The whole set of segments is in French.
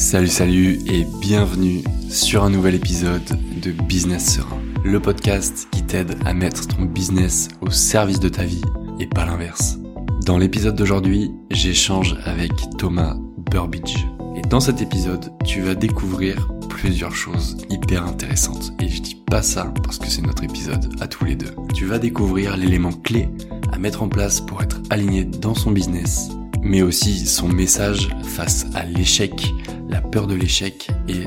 Salut, salut et bienvenue sur un nouvel épisode de Business Serein, le podcast qui t'aide à mettre ton business au service de ta vie et pas l'inverse. Dans l'épisode d'aujourd'hui, j'échange avec Thomas Burbidge. Et dans cet épisode, tu vas découvrir plusieurs choses hyper intéressantes. Et je dis pas ça parce que c'est notre épisode à tous les deux. Tu vas découvrir l'élément clé à mettre en place pour être aligné dans son business, mais aussi son message face à l'échec, la peur de l'échec et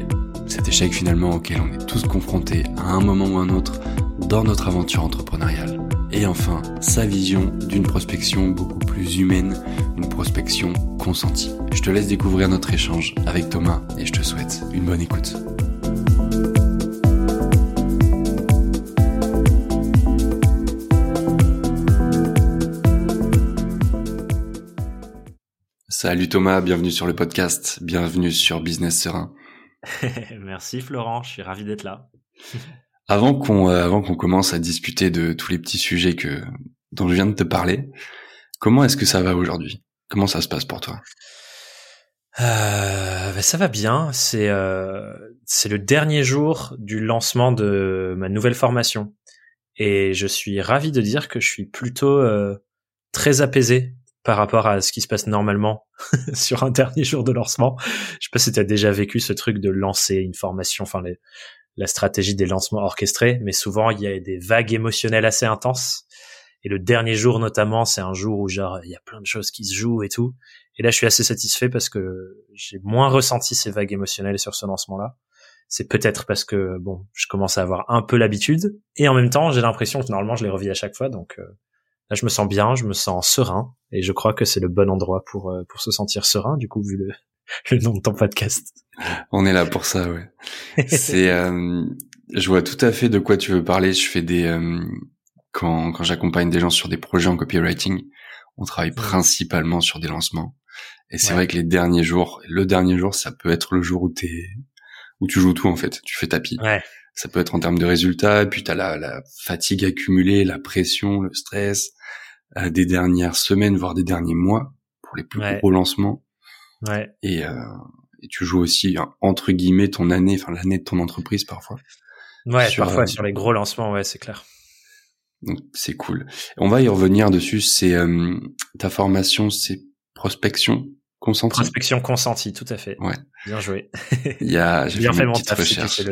cet échec finalement auquel on est tous confrontés à un moment ou un autre dans notre aventure entrepreneuriale. Et enfin, sa vision d'une prospection beaucoup plus humaine, une prospection consentie. Je te laisse découvrir notre échange avec Thomas et je te souhaite une bonne écoute. Salut Thomas, bienvenue sur le podcast, bienvenue sur Business Serein. Merci Florent, je suis ravi d'être là. avant qu'on euh, avant qu'on commence à discuter de tous les petits sujets que dont je viens de te parler, comment est-ce que ça va aujourd'hui? Comment ça se passe pour toi? Euh, ben, ça va bien. C'est euh, c'est le dernier jour du lancement de ma nouvelle formation et je suis ravi de dire que je suis plutôt euh, très apaisé par rapport à ce qui se passe normalement sur un dernier jour de lancement. Je sais pas si tu as déjà vécu ce truc de lancer une formation, enfin la stratégie des lancements orchestrés, mais souvent il y a des vagues émotionnelles assez intenses. Et le dernier jour notamment, c'est un jour où il y a plein de choses qui se jouent et tout. Et là, je suis assez satisfait parce que j'ai moins ressenti ces vagues émotionnelles sur ce lancement-là. C'est peut-être parce que bon, je commence à avoir un peu l'habitude, et en même temps, j'ai l'impression que normalement je les revis à chaque fois, donc euh, Là, je me sens bien, je me sens serein, et je crois que c'est le bon endroit pour euh, pour se sentir serein. Du coup, vu le, le nom de ton podcast. On est là pour ça, ouais. c'est, euh, je vois tout à fait de quoi tu veux parler. Je fais des euh, quand quand j'accompagne des gens sur des projets en copywriting, on travaille principalement sur des lancements. Et c'est vrai que les derniers jours, le dernier jour, ça peut être le jour où t'es où tu joues tout en fait. Tu fais tapis. Ouais. Ça peut être en termes de résultats, puis tu as la, la, fatigue accumulée, la pression, le stress euh, des dernières semaines, voire des derniers mois pour les plus gros lancements. Ouais. Et, euh, et tu joues aussi entre guillemets ton année, enfin l'année de ton entreprise parfois. Ouais, parfois euh, sur les gros lancements, ouais, c'est clair. Donc c'est cool. On va y revenir dessus. C'est euh, ta formation, c'est prospection? Consentie. Prospection consentie, tout à fait. Ouais. Bien joué. Il y a, j'ai fait, mon petites recherches.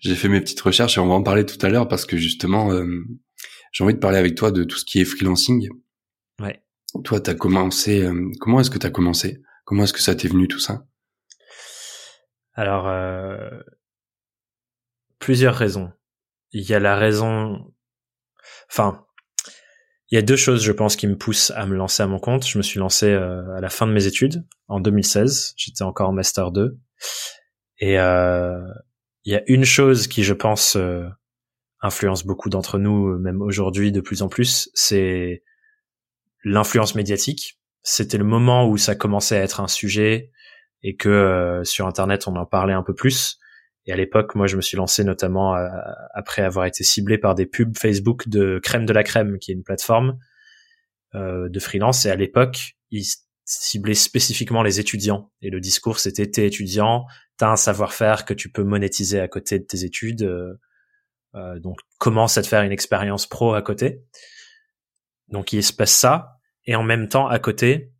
J'ai fait mes petites recherches et on va en parler tout à l'heure parce que justement, euh, j'ai envie de parler avec toi de tout ce qui est freelancing. Ouais. Toi, t'as commencé. Euh, comment est-ce que t'as commencé? Comment est-ce que ça t'est venu tout ça? Alors, euh, plusieurs raisons. Il y a la raison. Enfin, il y a deux choses, je pense, qui me poussent à me lancer à mon compte. Je me suis lancé euh, à la fin de mes études, en 2016. J'étais encore en master 2. Et euh, il y a une chose qui, je pense, euh, influence beaucoup d'entre nous, même aujourd'hui de plus en plus, c'est l'influence médiatique. C'était le moment où ça commençait à être un sujet et que sur Internet, on en parlait un peu plus. Et à l'époque, moi, je me suis lancé notamment euh, après avoir été ciblé par des pubs Facebook de Crème de la Crème, qui est une plateforme euh, de freelance. Et à l'époque, ils ciblaient spécifiquement les étudiants. Et le discours, c'était t'es étudiant, t'as un savoir-faire que tu peux monétiser à côté de tes études. Euh, euh donc, commence à te faire une expérience pro à côté. Donc, il se passe ça. Et en même temps, à côté,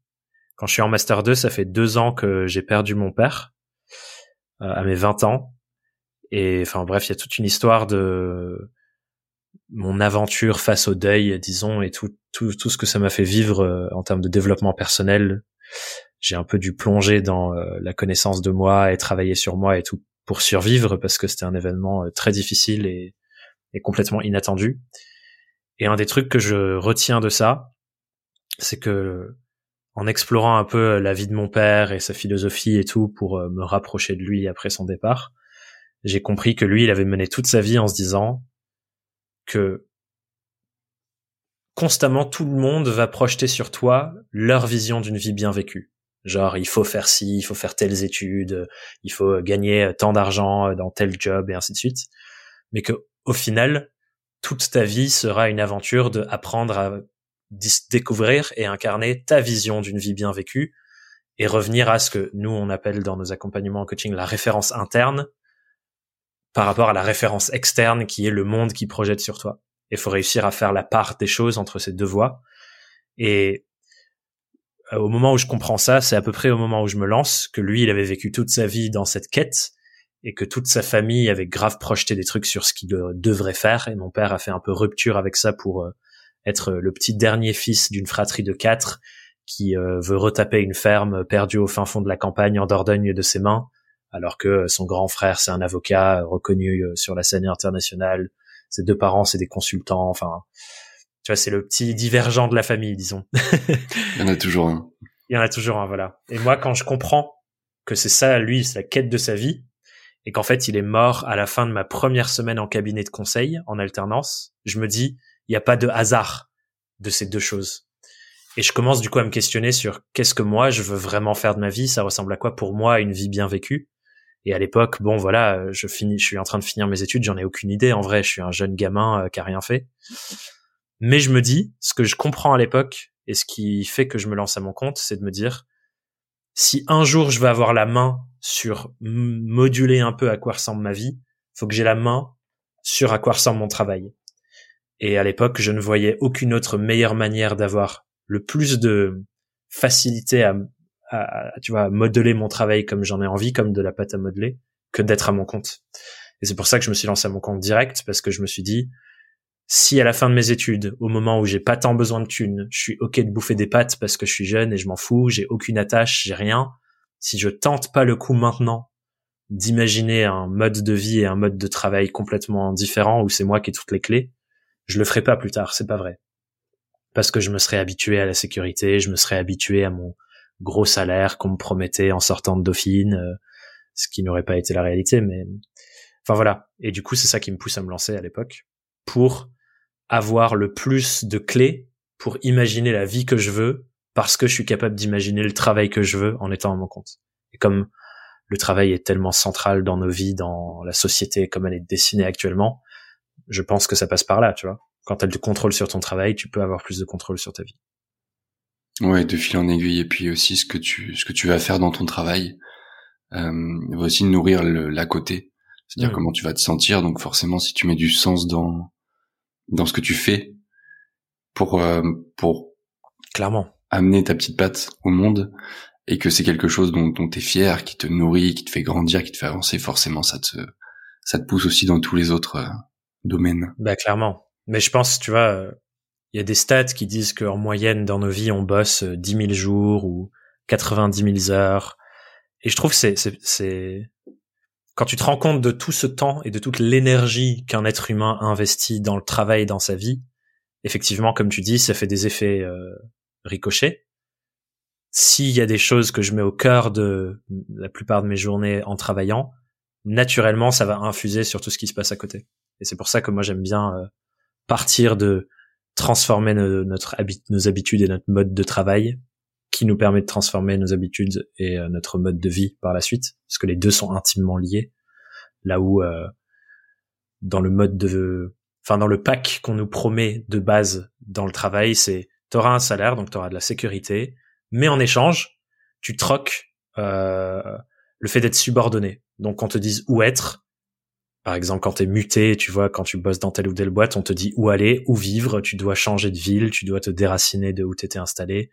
quand je suis en master 2, ça fait deux ans que j'ai perdu mon père à mes 20 ans et enfin bref, il y a toute une histoire de mon aventure face au deuil, disons, et tout, tout, tout ce que ça m'a fait vivre euh, en termes de développement personnel. J'ai un peu dû plonger dans euh, la connaissance de moi et travailler sur moi et tout pour survivre parce que c'était un événement euh, très difficile et, et complètement inattendu. Et un des trucs que je retiens de ça, c'est que en explorant un peu la vie de mon père et sa philosophie et tout pour me rapprocher de lui après son départ, j'ai compris que lui, il avait mené toute sa vie en se disant que constamment tout le monde va projeter sur toi leur vision d'une vie bien vécue. Genre, il faut faire ci, il faut faire telles études, il faut gagner tant d'argent dans tel job et ainsi de suite. Mais que, au final, toute ta vie sera une aventure de apprendre à découvrir et incarner ta vision d'une vie bien vécue et revenir à ce que nous on appelle dans nos accompagnements en coaching la référence interne par rapport à la référence externe qui est le monde qui projette sur toi. Il faut réussir à faire la part des choses entre ces deux voies. Et euh, au moment où je comprends ça, c'est à peu près au moment où je me lance que lui, il avait vécu toute sa vie dans cette quête et que toute sa famille avait grave projeté des trucs sur ce qu'il devrait faire. Et mon père a fait un peu rupture avec ça pour euh, être le petit dernier fils d'une fratrie de quatre qui euh, veut retaper une ferme perdue au fin fond de la campagne en Dordogne de ses mains, alors que son grand frère c'est un avocat reconnu sur la scène internationale. Ses deux parents c'est des consultants. Enfin, tu vois, c'est le petit divergent de la famille, disons. Il y en a toujours un. Il y en a toujours un, voilà. Et moi, quand je comprends que c'est ça, lui, c'est la quête de sa vie, et qu'en fait, il est mort à la fin de ma première semaine en cabinet de conseil, en alternance, je me dis, il n'y a pas de hasard de ces deux choses. Et je commence du coup à me questionner sur qu'est-ce que moi je veux vraiment faire de ma vie, ça ressemble à quoi pour moi une vie bien vécue. Et à l'époque, bon voilà, je finis, je suis en train de finir mes études, j'en ai aucune idée. En vrai, je suis un jeune gamin euh, qui a rien fait. Mais je me dis, ce que je comprends à l'époque et ce qui fait que je me lance à mon compte, c'est de me dire, si un jour je veux avoir la main sur moduler un peu à quoi ressemble ma vie, faut que j'ai la main sur à quoi ressemble mon travail. Et à l'époque, je ne voyais aucune autre meilleure manière d'avoir le plus de facilité à, à, tu vois, modeler mon travail comme j'en ai envie, comme de la pâte à modeler, que d'être à mon compte. Et c'est pour ça que je me suis lancé à mon compte direct, parce que je me suis dit, si à la fin de mes études, au moment où j'ai pas tant besoin de thunes, je suis ok de bouffer des pâtes parce que je suis jeune et je m'en fous, j'ai aucune attache, j'ai rien. Si je tente pas le coup maintenant d'imaginer un mode de vie et un mode de travail complètement différent où c'est moi qui ai toutes les clés, je le ferai pas plus tard, c'est pas vrai. Parce que je me serais habitué à la sécurité, je me serais habitué à mon gros salaire qu'on me promettait en sortant de Dauphine, euh, ce qui n'aurait pas été la réalité, mais enfin voilà. Et du coup, c'est ça qui me pousse à me lancer à l'époque pour avoir le plus de clés pour imaginer la vie que je veux parce que je suis capable d'imaginer le travail que je veux en étant à mon compte. Et comme le travail est tellement central dans nos vies, dans la société comme elle est dessinée actuellement, je pense que ça passe par là, tu vois. Quand tu as du contrôle sur ton travail, tu peux avoir plus de contrôle sur ta vie. Ouais, de fil en aiguille. Et puis aussi ce que tu, ce que tu vas faire dans ton travail euh, va aussi nourrir l'à côté. C'est-à-dire comment tu vas te sentir. Donc forcément, si tu mets du sens dans dans ce que tu fais pour euh, pour clairement amener ta petite patte au monde et que c'est quelque chose dont, dont tu es fier, qui te nourrit, qui te fait grandir, qui te fait avancer, forcément ça te ça te pousse aussi dans tous les autres euh, domaines. Bah clairement. Mais je pense, tu vois, il y a des stats qui disent qu'en moyenne dans nos vies on bosse 10 000 jours ou 90 000 heures. Et je trouve c'est c'est quand tu te rends compte de tout ce temps et de toute l'énergie qu'un être humain investit dans le travail et dans sa vie, effectivement, comme tu dis, ça fait des effets euh, ricochets. S'il y a des choses que je mets au cœur de la plupart de mes journées en travaillant, naturellement, ça va infuser sur tout ce qui se passe à côté. Et c'est pour ça que moi j'aime bien euh, partir de transformer nos habitudes et notre mode de travail qui nous permet de transformer nos habitudes et euh, notre mode de vie par la suite, parce que les deux sont intimement liés. Là où euh, dans le mode de, enfin dans le pack qu'on nous promet de base dans le travail, c'est t'auras un salaire, donc t'auras de la sécurité, mais en échange, tu troques euh, le fait d'être subordonné. Donc qu'on te dise où être. Par exemple, quand t'es muté, tu vois, quand tu bosses dans telle ou telle boîte, on te dit où aller, où vivre, tu dois changer de ville, tu dois te déraciner de où t'étais installé.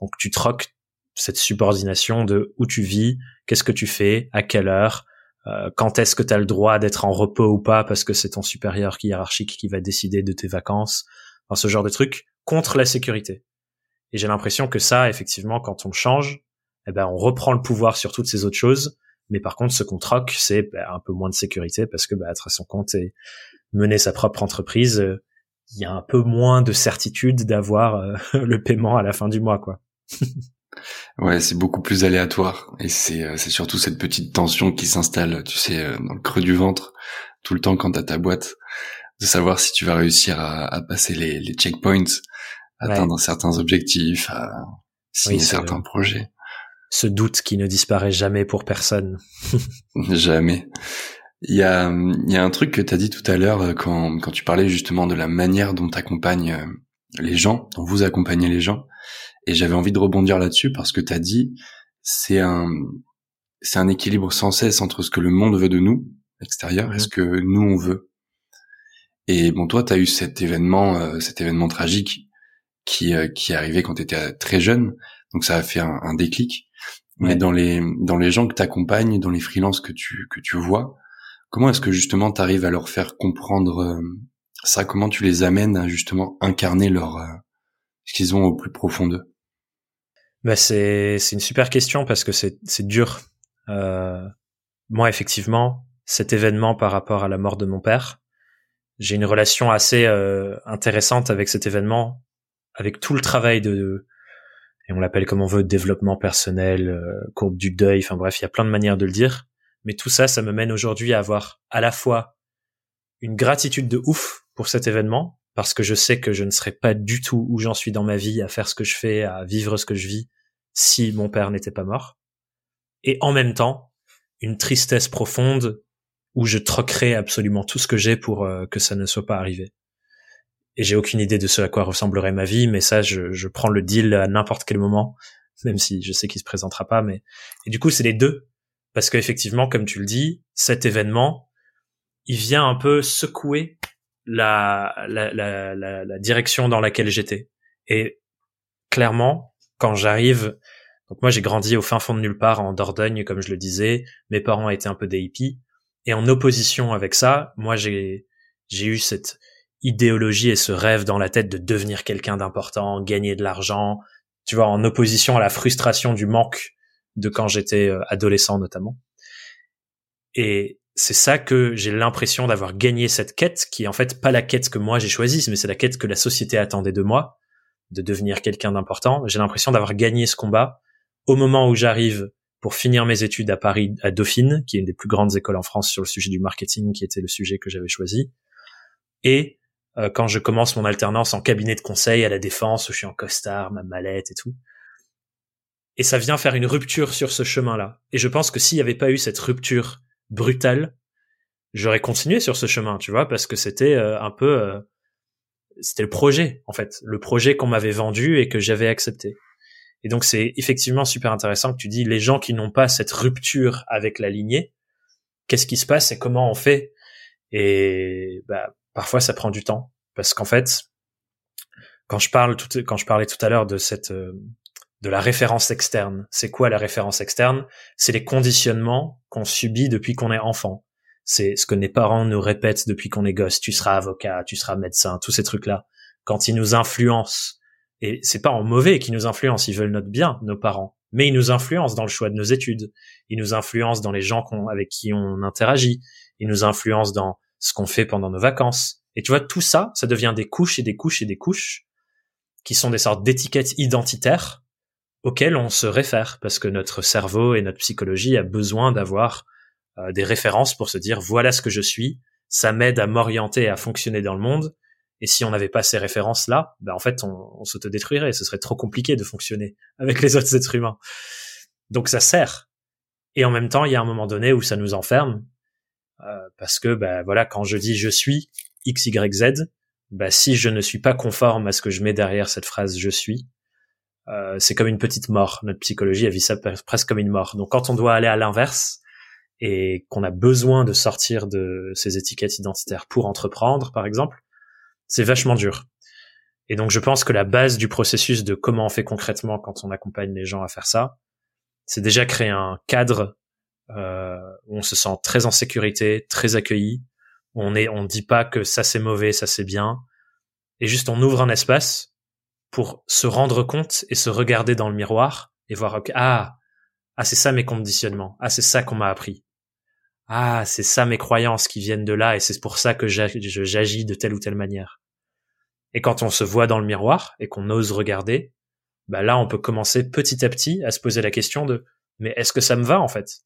Donc tu troques cette subordination de où tu vis, qu'est-ce que tu fais, à quelle heure, euh, quand est-ce que tu as le droit d'être en repos ou pas parce que c'est ton supérieur hiérarchique qui va décider de tes vacances, enfin, ce genre de trucs contre la sécurité. Et j'ai l'impression que ça, effectivement, quand on change, eh ben, on reprend le pouvoir sur toutes ces autres choses. Mais par contre, ce qu'on troque, c'est ben, un peu moins de sécurité parce que bah, être à son compte et mener sa propre entreprise, euh, il y a un peu moins de certitude d'avoir euh, le paiement à la fin du mois, quoi. ouais, c'est beaucoup plus aléatoire et c'est euh, c'est surtout cette petite tension qui s'installe, tu sais, dans le creux du ventre tout le temps quand t'as ta boîte, de savoir si tu vas réussir à, à passer les, les checkpoints, atteindre certains objectifs, à signer certains projets. Ce doute qui ne disparaît jamais pour personne. jamais. Il y a, il y a un truc que tu as dit tout à l'heure euh, quand, quand tu parlais justement de la manière dont tu accompagnes les gens, dont vous accompagnez les gens. Et j'avais envie de rebondir là-dessus parce que tu as dit c'est un, c'est un équilibre sans cesse entre ce que le monde veut de nous, extérieur, et ce que nous on veut. Et bon, toi, tu as eu cet événement, euh, cet événement tragique qui, euh, qui est arrivé quand tu étais très jeune, donc ça a fait un, un déclic. Mais dans les dans les gens que tu accompagnes, dans les freelances que tu que tu vois, comment est-ce que justement tu arrives à leur faire comprendre euh, ça? Comment tu les amènes à justement incarner leur ce qu'ils ont au plus profond d'eux? Bah c'est c'est une super question parce que c'est c'est dur. Euh, moi effectivement, cet événement par rapport à la mort de mon père, j'ai une relation assez euh, intéressante avec cet événement, avec tout le travail de, et on l'appelle comme on veut, développement personnel, euh, courbe du deuil, enfin bref, il y a plein de manières de le dire. Mais tout ça, ça me mène aujourd'hui à avoir à la fois une gratitude de ouf pour cet événement, parce que je sais que je ne serais pas du tout où j'en suis dans ma vie, à faire ce que je fais, à vivre ce que je vis, si mon père n'était pas mort. Et en même temps, une tristesse profonde où je troquerais absolument tout ce que j'ai pour euh, que ça ne soit pas arrivé. Et j'ai aucune idée de ce à quoi ressemblerait ma vie, mais ça, je, je prends le deal à n'importe quel moment, même si je sais qu'il se présentera pas. Mais et du coup, c'est les deux, parce qu'effectivement, comme tu le dis, cet événement, il vient un peu secouer la, la, la, la, direction dans laquelle j'étais. Et clairement, quand j'arrive, donc moi j'ai grandi au fin fond de nulle part en Dordogne, comme je le disais, mes parents étaient un peu des hippies, et en opposition avec ça, moi j'ai j'ai eu cette idéologie et ce rêve dans la tête de devenir quelqu'un d'important, gagner de l'argent, tu vois, en opposition à la frustration du manque de quand j'étais euh, adolescent notamment. Et c'est ça que j'ai l'impression d'avoir gagné cette quête, qui est en fait pas la quête que moi j'ai choisie, mais c'est la quête que la société attendait de moi, de devenir quelqu'un d'important. J'ai l'impression d'avoir gagné ce combat au moment où j'arrive pour finir mes études à Paris, à Dauphine, qui est une des plus grandes écoles en France sur le sujet du marketing, qui était le sujet que j'avais choisi. Et euh, quand je commence mon alternance en cabinet de conseil à la défense, où je suis en costard, ma mallette et tout. Et ça vient faire une rupture sur ce chemin-là. Et je pense que s'il n'y avait pas eu cette rupture brutal, j'aurais continué sur ce chemin, tu vois, parce que c'était euh, un peu, euh, c'était le projet en fait, le projet qu'on m'avait vendu et que j'avais accepté. Et donc c'est effectivement super intéressant que tu dis les gens qui n'ont pas cette rupture avec la lignée, qu'est-ce qui se passe et comment on fait? Et bah parfois ça prend du temps parce qu'en fait quand je parle tout, quand je parlais tout à l'heure de cette euh, de la référence externe. C'est quoi la référence externe? C'est les conditionnements qu'on subit depuis qu'on est enfant. C'est ce que nos parents nous répètent depuis qu'on est gosse. Tu seras avocat, tu seras médecin, tous ces trucs-là. Quand ils nous influencent, et c'est pas en mauvais qu'ils nous influencent, ils veulent notre bien, nos parents, mais ils nous influencent dans le choix de nos études. Ils nous influencent dans les gens avec qui on interagit. Ils nous influencent dans ce qu'on fait pendant nos vacances. Et tu vois, tout ça, ça devient des couches et des couches et des couches qui sont des sortes d'étiquettes identitaires auquel on se réfère parce que notre cerveau et notre psychologie a besoin d'avoir euh, des références pour se dire voilà ce que je suis, ça m'aide à m'orienter et à fonctionner dans le monde. Et si on n'avait pas ces références-là, ben en fait, on, on s'autodétruirait. Ce serait trop compliqué de fonctionner avec les autres êtres humains. Donc ça sert. Et en même temps, il y a un moment donné où ça nous enferme parce que ben voilà, quand je dis je suis x y z, ben si je ne suis pas conforme à ce que je mets derrière cette phrase je suis, euh, c'est comme une petite mort. Notre psychologie a vu ça presque comme une mort. Donc quand on doit aller à l'inverse et qu'on a besoin de sortir de ces étiquettes identitaires pour entreprendre, par exemple, c'est vachement dur. Et donc je pense que la base du processus de comment on fait concrètement quand on accompagne les gens à faire ça, c'est déjà créer un cadre euh, où on se sent très en sécurité, très accueilli. On est, on dit pas que ça c'est mauvais, ça c'est bien, et juste on ouvre un espace pour se rendre compte et se regarder dans le miroir et voir ah ah c'est ça mes conditionnements. Ah c'est ça qu'on m'a appris. Ah c'est ça mes croyances qui viennent de là et c'est pour ça que j'agis de telle ou telle manière. Et quand on se voit dans le miroir et qu'on ose regarder bah là on peut commencer petit à petit à se poser la question de mais est-ce que ça me va en fait?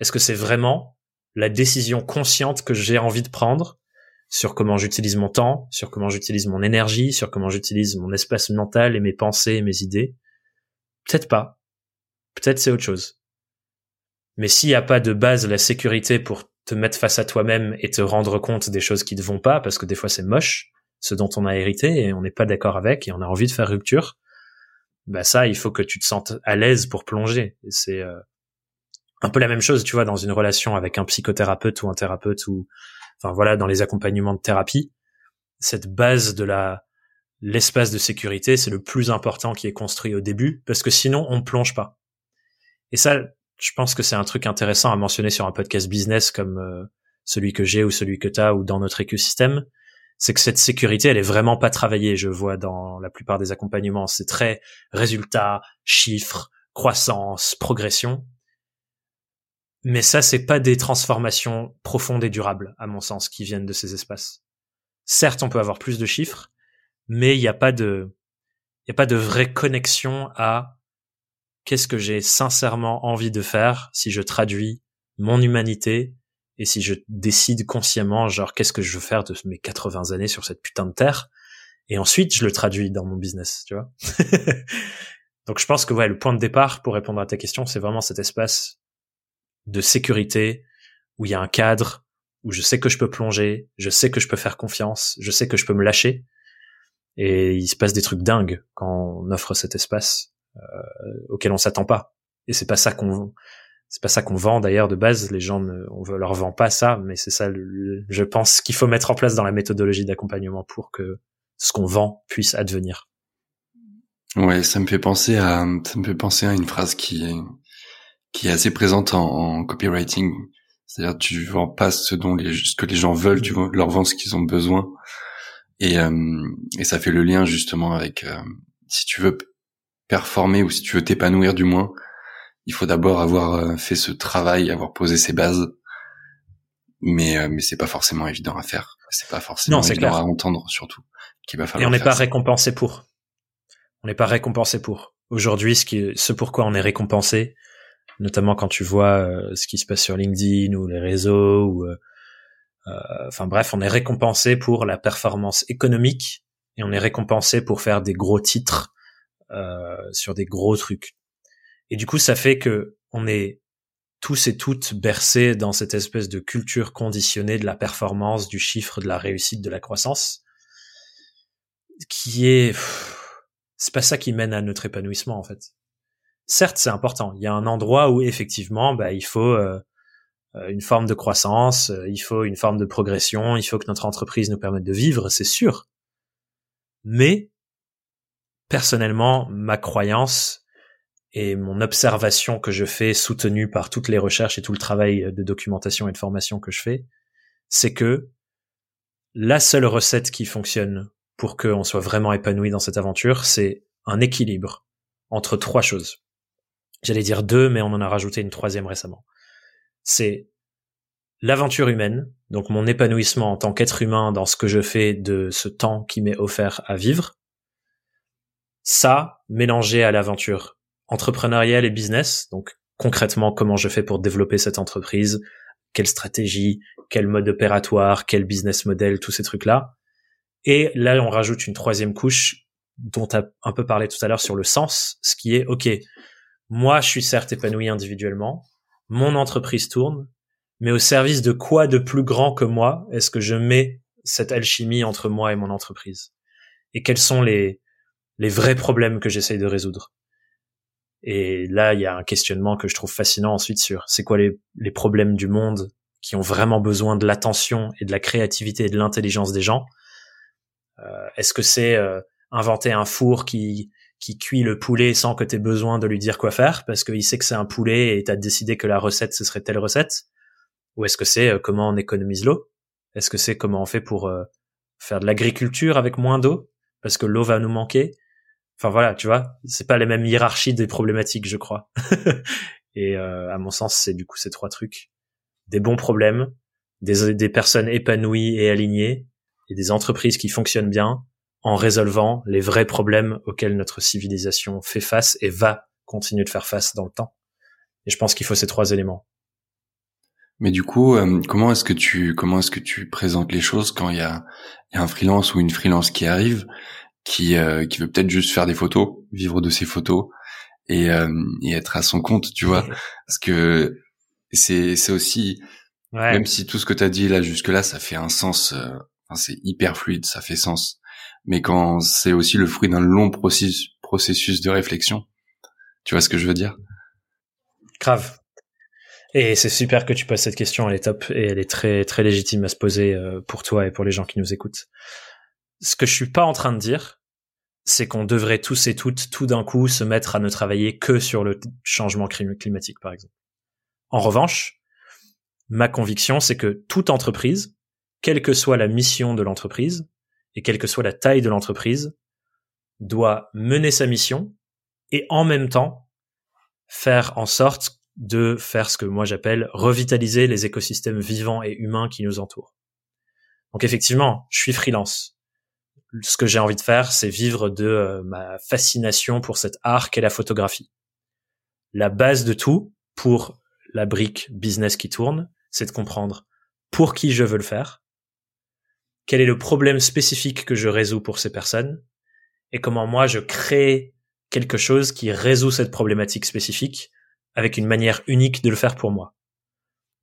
Est-ce que c'est vraiment la décision consciente que j'ai envie de prendre sur comment j'utilise mon temps, sur comment j'utilise mon énergie, sur comment j'utilise mon espace mental et mes pensées et mes idées? Peut-être pas. Peut-être c'est autre chose. Mais s'il n'y a pas de base la sécurité pour te mettre face à toi-même et te rendre compte des choses qui ne vont pas, parce que des fois c'est moche, ce dont on a hérité et on n'est pas d'accord avec et on a envie de faire rupture, bah ça, il faut que tu te sentes à l'aise pour plonger. c'est euh, un peu la même chose, tu vois, dans une relation avec un psychothérapeute ou un thérapeute ou, enfin voilà, dans les accompagnements de thérapie, cette base de la l'espace de sécurité, c'est le plus important qui est construit au début, parce que sinon on plonge pas. Et ça, je pense que c'est un truc intéressant à mentionner sur un podcast business comme euh, celui que j'ai ou celui que tu as ou dans notre écosystème, c'est que cette sécurité, elle est vraiment pas travaillée, je vois dans la plupart des accompagnements. C'est très résultats, chiffres, croissance, progression. Mais ça, c'est pas des transformations profondes et durables, à mon sens, qui viennent de ces espaces. Certes, on peut avoir plus de chiffres, mais il n'y a pas de, il a pas de vraie connexion à qu'est-ce que j'ai sincèrement envie de faire si je traduis mon humanité et si je décide consciemment, genre, qu'est-ce que je veux faire de mes 80 années sur cette putain de terre, et ensuite je le traduis dans mon business, tu vois. Donc je pense que ouais, le point de départ pour répondre à ta question, c'est vraiment cet espace de sécurité où il y a un cadre, où je sais que je peux plonger, je sais que je peux faire confiance, je sais que je peux me lâcher, et il se passe des trucs dingues quand on offre cet espace euh, auquel on s'attend pas. Et c'est pas ça qu'on c'est pas ça qu'on vend d'ailleurs de base. Les gens, ne, on leur vend pas ça, mais c'est ça, je pense, qu'il faut mettre en place dans la méthodologie d'accompagnement pour que ce qu'on vend puisse advenir. Ouais, ça me fait penser à, ça me fait penser à une phrase qui qui est assez présente en, copywriting. C'est-à-dire, tu vends pas ce dont les, ce que les gens veulent, tu leur vends ce qu'ils ont besoin. Et, euh, et ça fait le lien justement avec, euh, si tu veux performer ou si tu veux t'épanouir du moins, il faut d'abord avoir euh, fait ce travail, avoir posé ses bases. Mais euh, mais c'est pas forcément évident à faire. C'est pas forcément évident à entendre surtout. Qu'il va falloir. Et on n'est pas récompensé pour. On n'est pas récompensé pour. Aujourd'hui, ce qui, ce pourquoi on est récompensé, notamment quand tu vois euh, ce qui se passe sur LinkedIn ou les réseaux ou enfin bref, on est récompensé pour la performance économique et on est récompensé pour faire des gros titres sur des gros trucs. Et du coup, ça fait que on est tous et toutes bercés dans cette espèce de culture conditionnée de la performance, du chiffre, de la réussite, de la croissance, qui est, c'est pas ça qui mène à notre épanouissement en fait. Certes, c'est important. Il y a un endroit où effectivement, bah, il faut euh, euh, une forme de croissance, euh, il faut une forme de progression, il faut que notre entreprise nous permette de vivre, c'est sûr. Mais personnellement, ma croyance, et mon observation que je fais, soutenue par toutes les recherches et tout le travail de documentation et de formation que je fais, c'est que la seule recette qui fonctionne pour qu'on soit vraiment épanoui dans cette aventure, c'est un équilibre entre trois choses. J'allais dire deux, mais on en a rajouté une troisième récemment. C'est l'aventure humaine, donc mon épanouissement en tant qu'être humain dans ce que je fais de ce temps qui m'est offert à vivre. Ça, mélangé à l'aventure entrepreneurial et business. Donc concrètement, comment je fais pour développer cette entreprise, quelle stratégie, quel mode opératoire, quel business model, tous ces trucs-là. Et là, on rajoute une troisième couche dont tu as un peu parlé tout à l'heure sur le sens, ce qui est, OK, moi, je suis certes épanoui individuellement, mon entreprise tourne, mais au service de quoi de plus grand que moi est-ce que je mets cette alchimie entre moi et mon entreprise? Et quels sont les, les vrais problèmes que j'essaye de résoudre? Et là, il y a un questionnement que je trouve fascinant ensuite sur c'est quoi les, les, problèmes du monde qui ont vraiment besoin de l'attention et de la créativité et de l'intelligence des gens? Euh, Est-ce que c'est euh, inventer un four qui qui cuit le poulet sans que tu besoin de lui dire quoi faire parce qu'il sait que c'est un poulet et tu as décidé que la recette ce serait telle recette. Ou est-ce que c'est euh, comment on économise l'eau? Est-ce que c'est comment on fait pour euh, faire de l'agriculture avec moins d'eau? Parce que l'eau va nous manquer. Enfin voilà, tu vois, c'est pas les mêmes hiérarchies des problématiques, je crois. et euh, à mon sens, c'est du coup ces trois trucs. Des bons problèmes, des, des personnes épanouies et alignées, et des entreprises qui fonctionnent bien en résolvant les vrais problèmes auxquels notre civilisation fait face et va continuer de faire face dans le temps. Et je pense qu'il faut ces trois éléments. Mais du coup, euh, comment est-ce que tu comment est-ce que tu présentes les choses quand il y a, y a, un freelance ou une freelance qui arrive qui euh, qui veut peut-être juste faire des photos, vivre de ses photos et, euh, et être à son compte, tu vois, parce que c'est c'est aussi même si tout ce que tu as dit là jusque là ça fait un sens euh, c'est hyper fluide, ça fait sens. Mais quand c'est aussi le fruit d'un long processus de réflexion. Tu vois ce que je veux dire? Grave. Et c'est super que tu poses cette question, elle est top et elle est très très légitime à se poser euh, pour toi et pour les gens qui nous écoutent. Ce que je suis pas en train de dire, c'est qu'on devrait tous et toutes tout d'un coup se mettre à ne travailler que sur le changement climatique par exemple. En revanche, ma conviction c'est que toute entreprise, quelle que soit la mission de l'entreprise et quelle que soit la taille de l'entreprise, doit mener sa mission et en même temps faire en sorte de faire ce que moi j'appelle revitaliser les écosystèmes vivants et humains qui nous entourent. Donc effectivement, je suis freelance. Ce que j'ai envie de faire, c'est vivre de euh, ma fascination pour cet art qu'est la photographie. La base de tout, pour la brique business qui tourne, c'est de comprendre pour qui je veux le faire, quel est le problème spécifique que je résous pour ces personnes, et comment moi je crée quelque chose qui résout cette problématique spécifique avec une manière unique de le faire pour moi.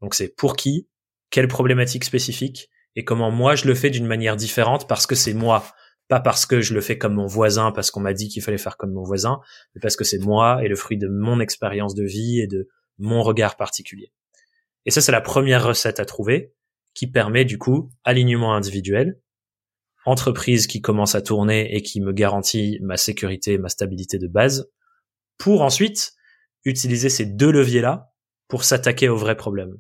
Donc c'est pour qui, quelle problématique spécifique, et comment moi je le fais d'une manière différente parce que c'est moi, pas parce que je le fais comme mon voisin, parce qu'on m'a dit qu'il fallait faire comme mon voisin, mais parce que c'est moi et le fruit de mon expérience de vie et de mon regard particulier. Et ça, c'est la première recette à trouver qui permet du coup alignement individuel, entreprise qui commence à tourner et qui me garantit ma sécurité, ma stabilité de base, pour ensuite utiliser ces deux leviers-là pour s'attaquer au vrai problème.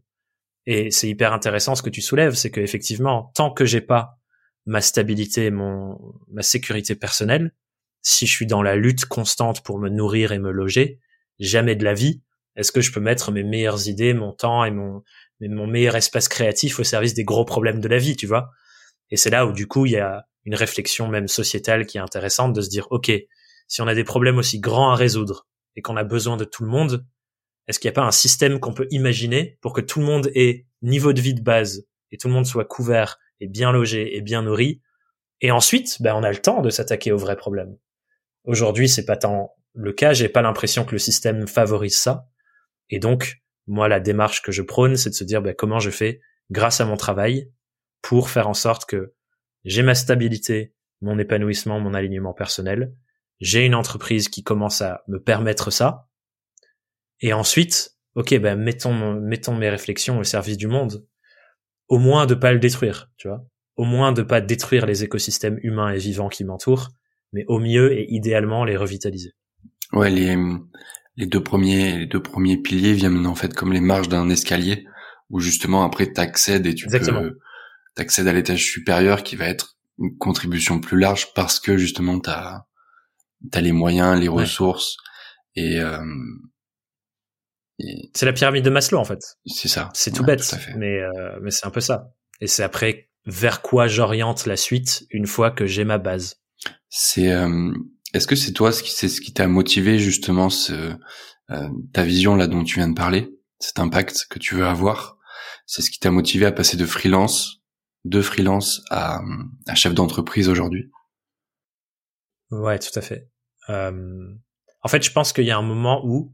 Et c'est hyper intéressant ce que tu soulèves, c'est que effectivement, tant que j'ai pas ma stabilité, mon ma sécurité personnelle, si je suis dans la lutte constante pour me nourrir et me loger, jamais de la vie est-ce que je peux mettre mes meilleures idées, mon temps et mon mon meilleur espace créatif au service des gros problèmes de la vie, tu vois Et c'est là où du coup il y a une réflexion même sociétale qui est intéressante de se dire ok, si on a des problèmes aussi grands à résoudre, et qu'on a besoin de tout le monde, est-ce qu'il n'y a pas un système qu'on peut imaginer pour que tout le monde ait niveau de vie de base et tout le monde soit couvert et bien logé et bien nourri? Et ensuite, ben, on a le temps de s'attaquer aux vrais problèmes. Aujourd'hui, c'est pas tant le cas. J'ai pas l'impression que le système favorise ça. Et donc, moi, la démarche que je prône, c'est de se dire ben, comment je fais grâce à mon travail pour faire en sorte que j'ai ma stabilité, mon épanouissement, mon alignement personnel, j'ai une entreprise qui commence à me permettre ça. Et ensuite, ok, ben mettons mettons mes réflexions au service du monde. Au moins de pas le détruire, tu vois. Au moins de pas détruire les écosystèmes humains et vivants qui m'entourent, mais au mieux et idéalement les revitaliser. Ouais, les les deux premiers les deux premiers piliers viennent en fait comme les marches d'un escalier où justement après t'accèdes et tu Exactement. peux t'accèdes à l'étage supérieur qui va être une contribution plus large parce que justement t'as t'as les moyens, les ressources euh, et, c'est la pyramide de Maslow en fait. C'est ça. C'est tout bête, mais euh, mais c'est un peu ça. Et c'est après vers quoi j'oriente la suite une fois que j'ai ma base. C'est euh, est-ce que c'est toi ce qui c'est ce qui t'a motivé justement ce ta vision là dont tu viens de parler, cet impact que tu veux avoir, c'est ce qui t'a motivé à passer de freelance de freelance à, chef d'entreprise aujourd'hui? Ouais, tout à fait. Euh, en fait, je pense qu'il y a un moment où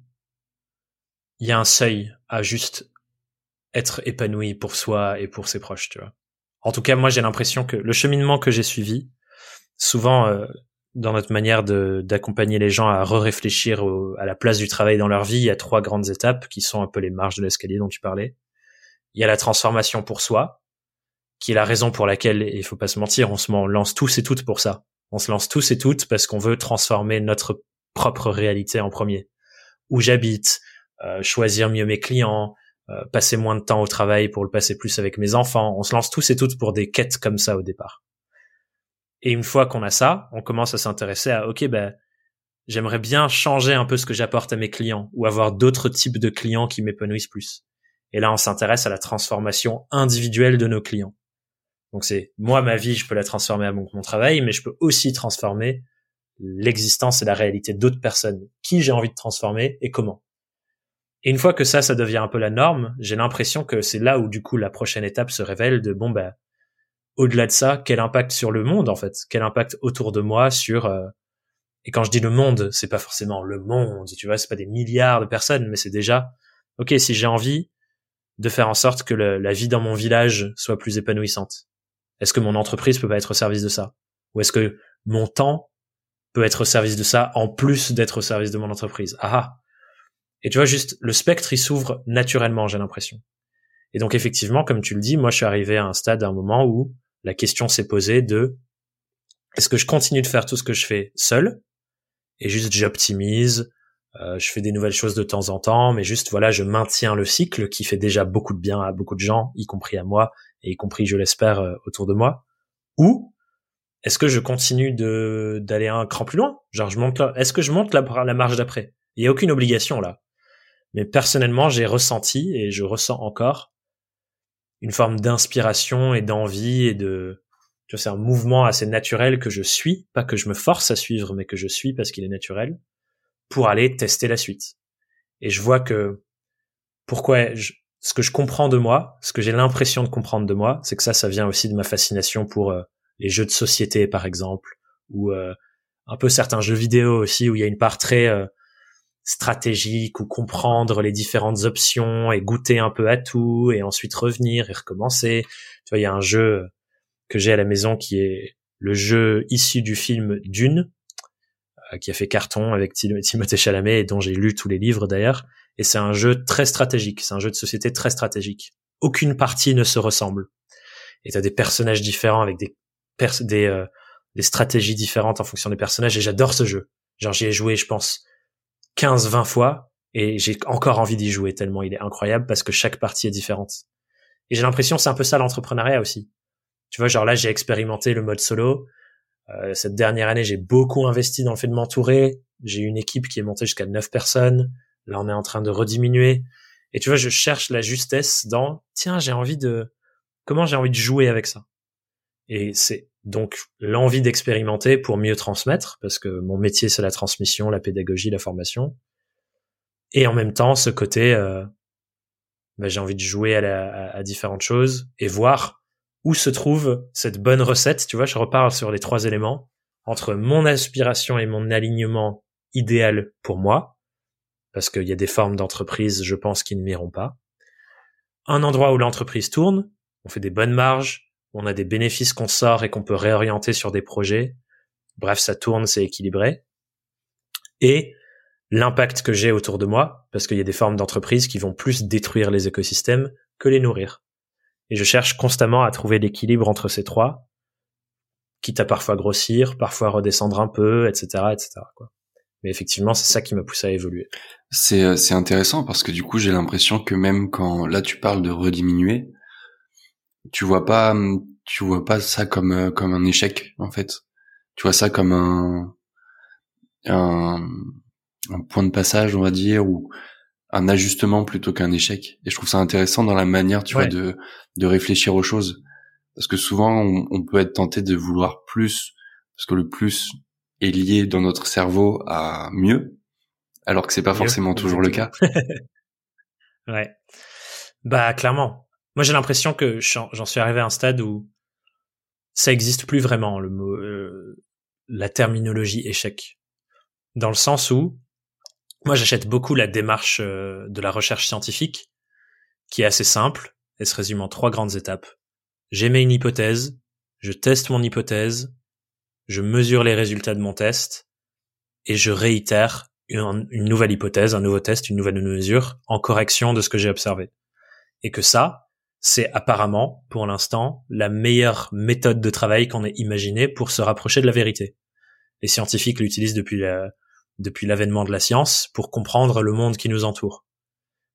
il y a un seuil à juste être épanoui pour soi et pour ses proches, tu vois. En tout cas, moi, j'ai l'impression que le cheminement que j'ai suivi, souvent euh, dans notre manière d'accompagner les gens à re-réfléchir à la place du travail dans leur vie, il y a trois grandes étapes qui sont un peu les marges de l'escalier dont tu parlais. Il y a la transformation pour soi, qui est la raison pour laquelle, il faut pas se mentir, on se lance tous et toutes pour ça on se lance tous et toutes parce qu'on veut transformer notre propre réalité en premier. Où j'habite, euh, choisir mieux mes clients, euh, passer moins de temps au travail pour le passer plus avec mes enfants. On se lance tous et toutes pour des quêtes comme ça au départ. Et une fois qu'on a ça, on commence à s'intéresser à ok ben j'aimerais bien changer un peu ce que j'apporte à mes clients ou avoir d'autres types de clients qui m'épanouissent plus. Et là, on s'intéresse à la transformation individuelle de nos clients. Donc c'est moi ma vie, je peux la transformer à mon, travail, mais je peux aussi transformer l'existence et la réalité d'autres personnes. Qui j'ai envie de transformer et comment. Et une fois que ça, ça devient un peu la norme, j'ai l'impression que c'est là où du coup la prochaine étape se révèle de bon ben au-delà de ça, quel impact sur le monde en fait, quel impact autour de moi sur euh, et quand je dis le monde, c'est pas forcément le monde, tu vois, c'est pas des milliards de personnes, mais c'est déjà ok si j'ai envie de faire en sorte que la vie dans mon village soit plus épanouissante, est-ce que mon entreprise peut pas être au service de ça? Ou est-ce que mon temps peut être au service de ça en plus d'être au service de mon entreprise? Ah, ah. Et tu vois, juste le spectre, il s'ouvre naturellement, j'ai l'impression. Et donc effectivement, comme tu le dis, moi je suis arrivé à un stade, à un moment où la question s'est posée de est-ce que je continue de faire tout ce que je fais seul et juste j'optimise, euh, je fais des nouvelles choses de temps en temps, mais juste voilà, je maintiens le cycle qui fait déjà beaucoup de bien à beaucoup de gens, y compris à moi et y compris, je l'espère, euh, autour de moi. Ou est-ce que je continue de d'aller un cran plus loin? Genre, je monte là. Est-ce que je monte la, la marge d'après? Il y a aucune obligation là. Mais personnellement, j'ai ressenti et je ressens encore une forme d'inspiration et d'envie et de tu vois, c'est un mouvement assez naturel que je suis, pas que je me force à suivre, mais que je suis parce qu'il est naturel pour aller tester la suite. Et je vois que pourquoi ce que je comprends de moi, ce que j'ai l'impression de comprendre de moi, c'est que ça, ça vient aussi de ma fascination pour euh, les jeux de société, par exemple, ou euh, un peu certains jeux vidéo aussi, où il y a une part très euh, stratégique, ou comprendre les différentes options et goûter un peu à tout, et ensuite revenir et recommencer. Tu vois, il y a un jeu que j'ai à la maison qui est le jeu issu du film Dune, euh, qui a fait carton avec Timothée Chalamet et dont j'ai lu tous les livres d'ailleurs. Et c'est un jeu très stratégique, c'est un jeu de société très stratégique. Aucune partie ne se ressemble. Et t'as des personnages différents avec des euh, des stratégies différentes en fonction des personnages et j'adore ce jeu. Genre j'y ai joué, je pense, 15-20 fois et j'ai encore envie d'y jouer tellement il est incroyable parce que chaque partie est différente. Et j'ai l'impression c'est un peu ça l'entrepreneuriat aussi. Tu vois, genre là j'ai expérimenté le mode solo, euh, cette dernière année, j'ai beaucoup investi dans le fait de m'entourer. J'ai une équipe qui est montée jusqu'à 9 personnes. Là, on est en train de rediminuer. Et tu vois, je cherche la justesse dans, tiens, j'ai envie de, comment j'ai envie de jouer avec ça? Et c'est donc l'envie d'expérimenter pour mieux transmettre, parce que mon métier, c'est la transmission, la pédagogie, la formation. Et en même temps, ce côté, euh, bah, j'ai envie de jouer à, à différentes choses et voir où se trouve cette bonne recette. Tu vois, je reparle sur les trois éléments entre mon aspiration et mon alignement idéal pour moi, parce qu'il y a des formes d'entreprise, je pense, qui ne m'iront pas. Un endroit où l'entreprise tourne, on fait des bonnes marges, on a des bénéfices qu'on sort et qu'on peut réorienter sur des projets. Bref, ça tourne, c'est équilibré. Et l'impact que j'ai autour de moi, parce qu'il y a des formes d'entreprise qui vont plus détruire les écosystèmes que les nourrir. Et je cherche constamment à trouver l'équilibre entre ces trois, quitte à parfois grossir, parfois redescendre un peu, etc., etc. Quoi. Mais effectivement, c'est ça qui m'a poussé à évoluer. C'est euh, c'est intéressant parce que du coup, j'ai l'impression que même quand là tu parles de rediminuer, tu vois pas tu vois pas ça comme euh, comme un échec en fait. Tu vois ça comme un un, un point de passage, on va dire, ou un ajustement plutôt qu'un échec. Et je trouve ça intéressant dans la manière, tu vois, de, de réfléchir aux choses. Parce que souvent, on, peut être tenté de vouloir plus, parce que le plus est lié dans notre cerveau à mieux, alors que c'est pas forcément toujours le cas. ouais. Bah, clairement. Moi, j'ai l'impression que j'en suis arrivé à un stade où ça existe plus vraiment, le mot, euh, la terminologie échec. Dans le sens où, moi, j'achète beaucoup la démarche euh, de la recherche scientifique, qui est assez simple et se résume en trois grandes étapes. J'émets une hypothèse, je teste mon hypothèse, je mesure les résultats de mon test, et je réitère une, nouvelle hypothèse, un nouveau test, une nouvelle mesure en correction de ce que j'ai observé. Et que ça, c'est apparemment, pour l'instant, la meilleure méthode de travail qu'on ait imaginée pour se rapprocher de la vérité. Les scientifiques l'utilisent depuis la, depuis l'avènement de la science pour comprendre le monde qui nous entoure.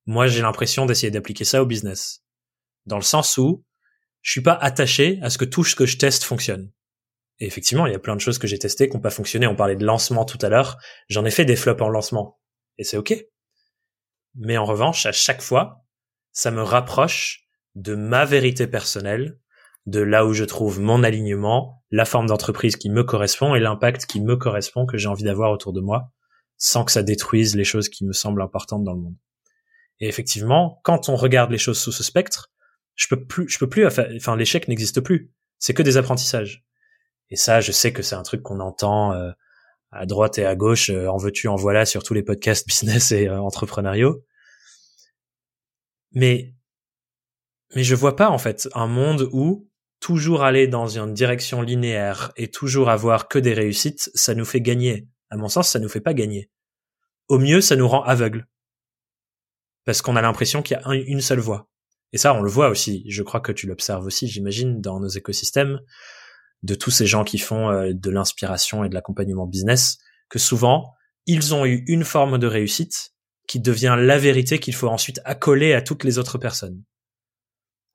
Moi, j'ai l'impression d'essayer d'appliquer ça au business. Dans le sens où je suis pas attaché à ce que tout ce que je teste fonctionne. Et effectivement, il y a plein de choses que j'ai testées qui n'ont pas fonctionné. On parlait de lancement tout à l'heure. J'en ai fait des flops en lancement. Et c'est OK. Mais en revanche, à chaque fois, ça me rapproche de ma vérité personnelle, de là où je trouve mon alignement, la forme d'entreprise qui me correspond et l'impact qui me correspond que j'ai envie d'avoir autour de moi sans que ça détruise les choses qui me semblent importantes dans le monde. Et effectivement, quand on regarde les choses sous ce spectre, je peux plus, je peux plus, enfin, l'échec n'existe plus. C'est que des apprentissages. Et ça, je sais que c'est un truc qu'on entend euh, à droite et à gauche, euh, en veux-tu, en voilà, sur tous les podcasts business et euh, entrepreneuriaux. Mais, mais je vois pas en fait un monde où toujours aller dans une direction linéaire et toujours avoir que des réussites, ça nous fait gagner. À mon sens, ça nous fait pas gagner. Au mieux, ça nous rend aveugles. Parce qu'on a l'impression qu'il y a une seule voie. Et ça, on le voit aussi. Je crois que tu l'observes aussi, j'imagine, dans nos écosystèmes, de tous ces gens qui font euh, de l'inspiration et de l'accompagnement business, que souvent, ils ont eu une forme de réussite qui devient la vérité qu'il faut ensuite accoler à toutes les autres personnes.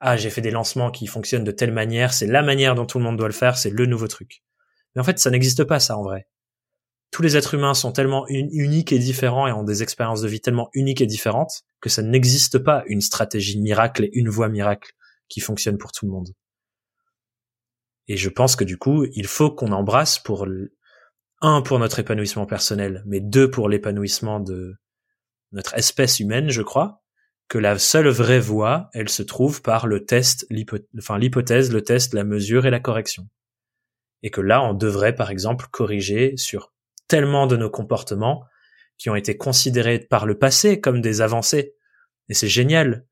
Ah, j'ai fait des lancements qui fonctionnent de telle manière, c'est la manière dont tout le monde doit le faire, c'est le nouveau truc. Mais en fait, ça n'existe pas ça en vrai. Tous les êtres humains sont tellement uniques et différents et ont des expériences de vie tellement uniques et différentes que ça n'existe pas une stratégie miracle et une voie miracle qui fonctionne pour tout le monde. Et je pense que du coup, il faut qu'on embrasse pour un pour notre épanouissement personnel, mais deux pour l'épanouissement de notre espèce humaine, je crois, que la seule vraie voie, elle se trouve par le test, enfin l'hypothèse, le test, la mesure et la correction. Et que là, on devrait, par exemple, corriger sur tellement de nos comportements qui ont été considérés par le passé comme des avancées. Et c'est génial.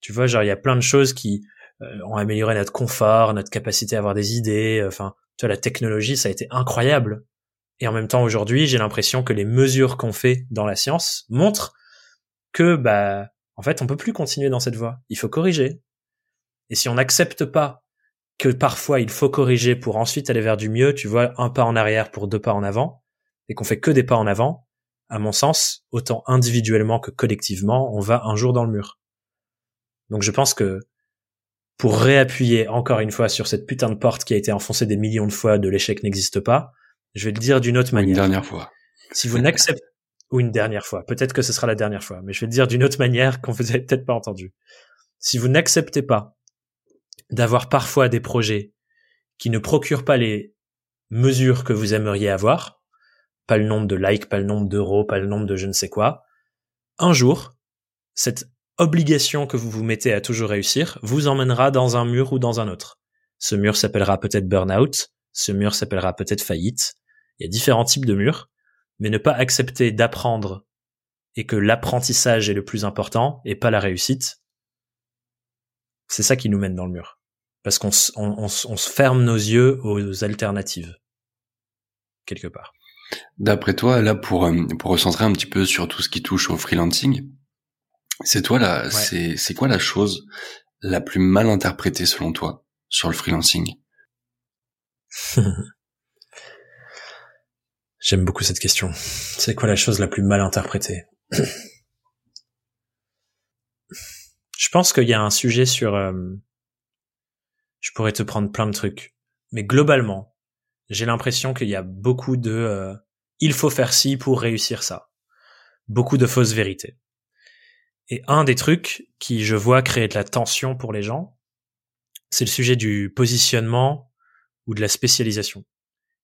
Tu vois, genre, il y a plein de choses qui euh, ont amélioré notre confort, notre capacité à avoir des idées. Enfin, tu vois, la technologie, ça a été incroyable. Et en même temps, aujourd'hui, j'ai l'impression que les mesures qu'on fait dans la science montrent que, bah, en fait, on peut plus continuer dans cette voie. Il faut corriger. Et si on n'accepte pas que parfois il faut corriger pour ensuite aller vers du mieux, tu vois, un pas en arrière pour deux pas en avant, et qu'on fait que des pas en avant, à mon sens, autant individuellement que collectivement, on va un jour dans le mur. Donc je pense que pour réappuyer encore une fois sur cette putain de porte qui a été enfoncée des millions de fois de l'échec n'existe pas, je vais le dire d'une autre manière. Une dernière fois. Si vous n'acceptez ou une dernière fois, peut-être que ce sera la dernière fois, mais je vais le dire d'une autre manière qu'on vous avez peut-être pas entendu. Si vous n'acceptez pas d'avoir parfois des projets qui ne procurent pas les mesures que vous aimeriez avoir, pas le nombre de likes, pas le nombre d'euros, pas le nombre de je ne sais quoi, un jour, cette obligation que vous vous mettez à toujours réussir vous emmènera dans un mur ou dans un autre. Ce mur s'appellera peut-être burn-out, ce mur s'appellera peut-être faillite. Il y a différents types de murs, mais ne pas accepter d'apprendre et que l'apprentissage est le plus important et pas la réussite, c'est ça qui nous mène dans le mur. Parce qu'on on, se ferme nos yeux aux alternatives, quelque part. D'après toi, là, pour, euh, pour recentrer un petit peu sur tout ce qui touche au freelancing, c'est toi là, c'est, c'est quoi la chose la plus mal interprétée selon toi sur le freelancing? J'aime beaucoup cette question. C'est quoi la chose la plus mal interprétée? Je pense qu'il y a un sujet sur... Euh, je pourrais te prendre plein de trucs. Mais globalement, j'ai l'impression qu'il y a beaucoup de euh, il faut faire ci pour réussir ça. Beaucoup de fausses vérités. Et un des trucs qui, je vois, créer de la tension pour les gens, c'est le sujet du positionnement ou de la spécialisation.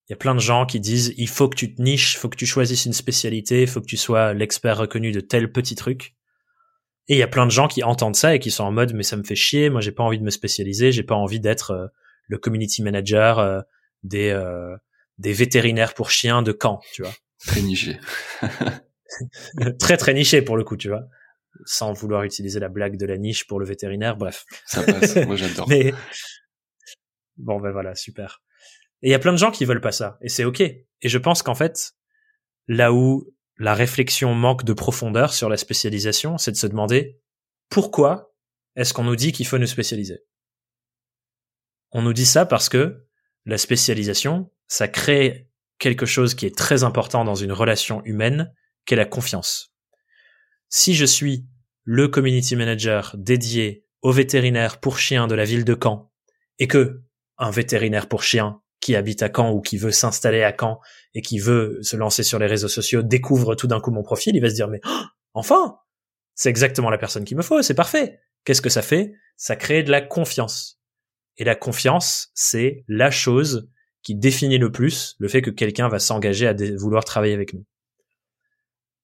Il y a plein de gens qui disent il faut que tu te niches, il faut que tu choisisses une spécialité, il faut que tu sois l'expert reconnu de tel petit truc. Et il y a plein de gens qui entendent ça et qui sont en mode mais ça me fait chier, moi j'ai pas envie de me spécialiser, j'ai pas envie d'être euh, le community manager euh, des euh, des vétérinaires pour chiens de Caen, tu vois. Très niché. très très niché pour le coup, tu vois. Sans vouloir utiliser la blague de la niche pour le vétérinaire, bref. Ça passe, moi j'adore. Mais bon ben voilà, super. Et il y a plein de gens qui veulent pas ça, et c'est ok. Et je pense qu'en fait, là où la réflexion manque de profondeur sur la spécialisation, c'est de se demander pourquoi est-ce qu'on nous dit qu'il faut nous spécialiser? On nous dit ça parce que la spécialisation, ça crée quelque chose qui est très important dans une relation humaine, qu'est la confiance. Si je suis le community manager dédié aux vétérinaires pour chiens de la ville de Caen, et que un vétérinaire pour chiens qui habite à Caen ou qui veut s'installer à Caen et qui veut se lancer sur les réseaux sociaux découvre tout d'un coup mon profil, il va se dire mais oh, enfin, c'est exactement la personne qu'il me faut, c'est parfait. Qu'est-ce que ça fait? Ça crée de la confiance. Et la confiance, c'est la chose qui définit le plus le fait que quelqu'un va s'engager à vouloir travailler avec nous.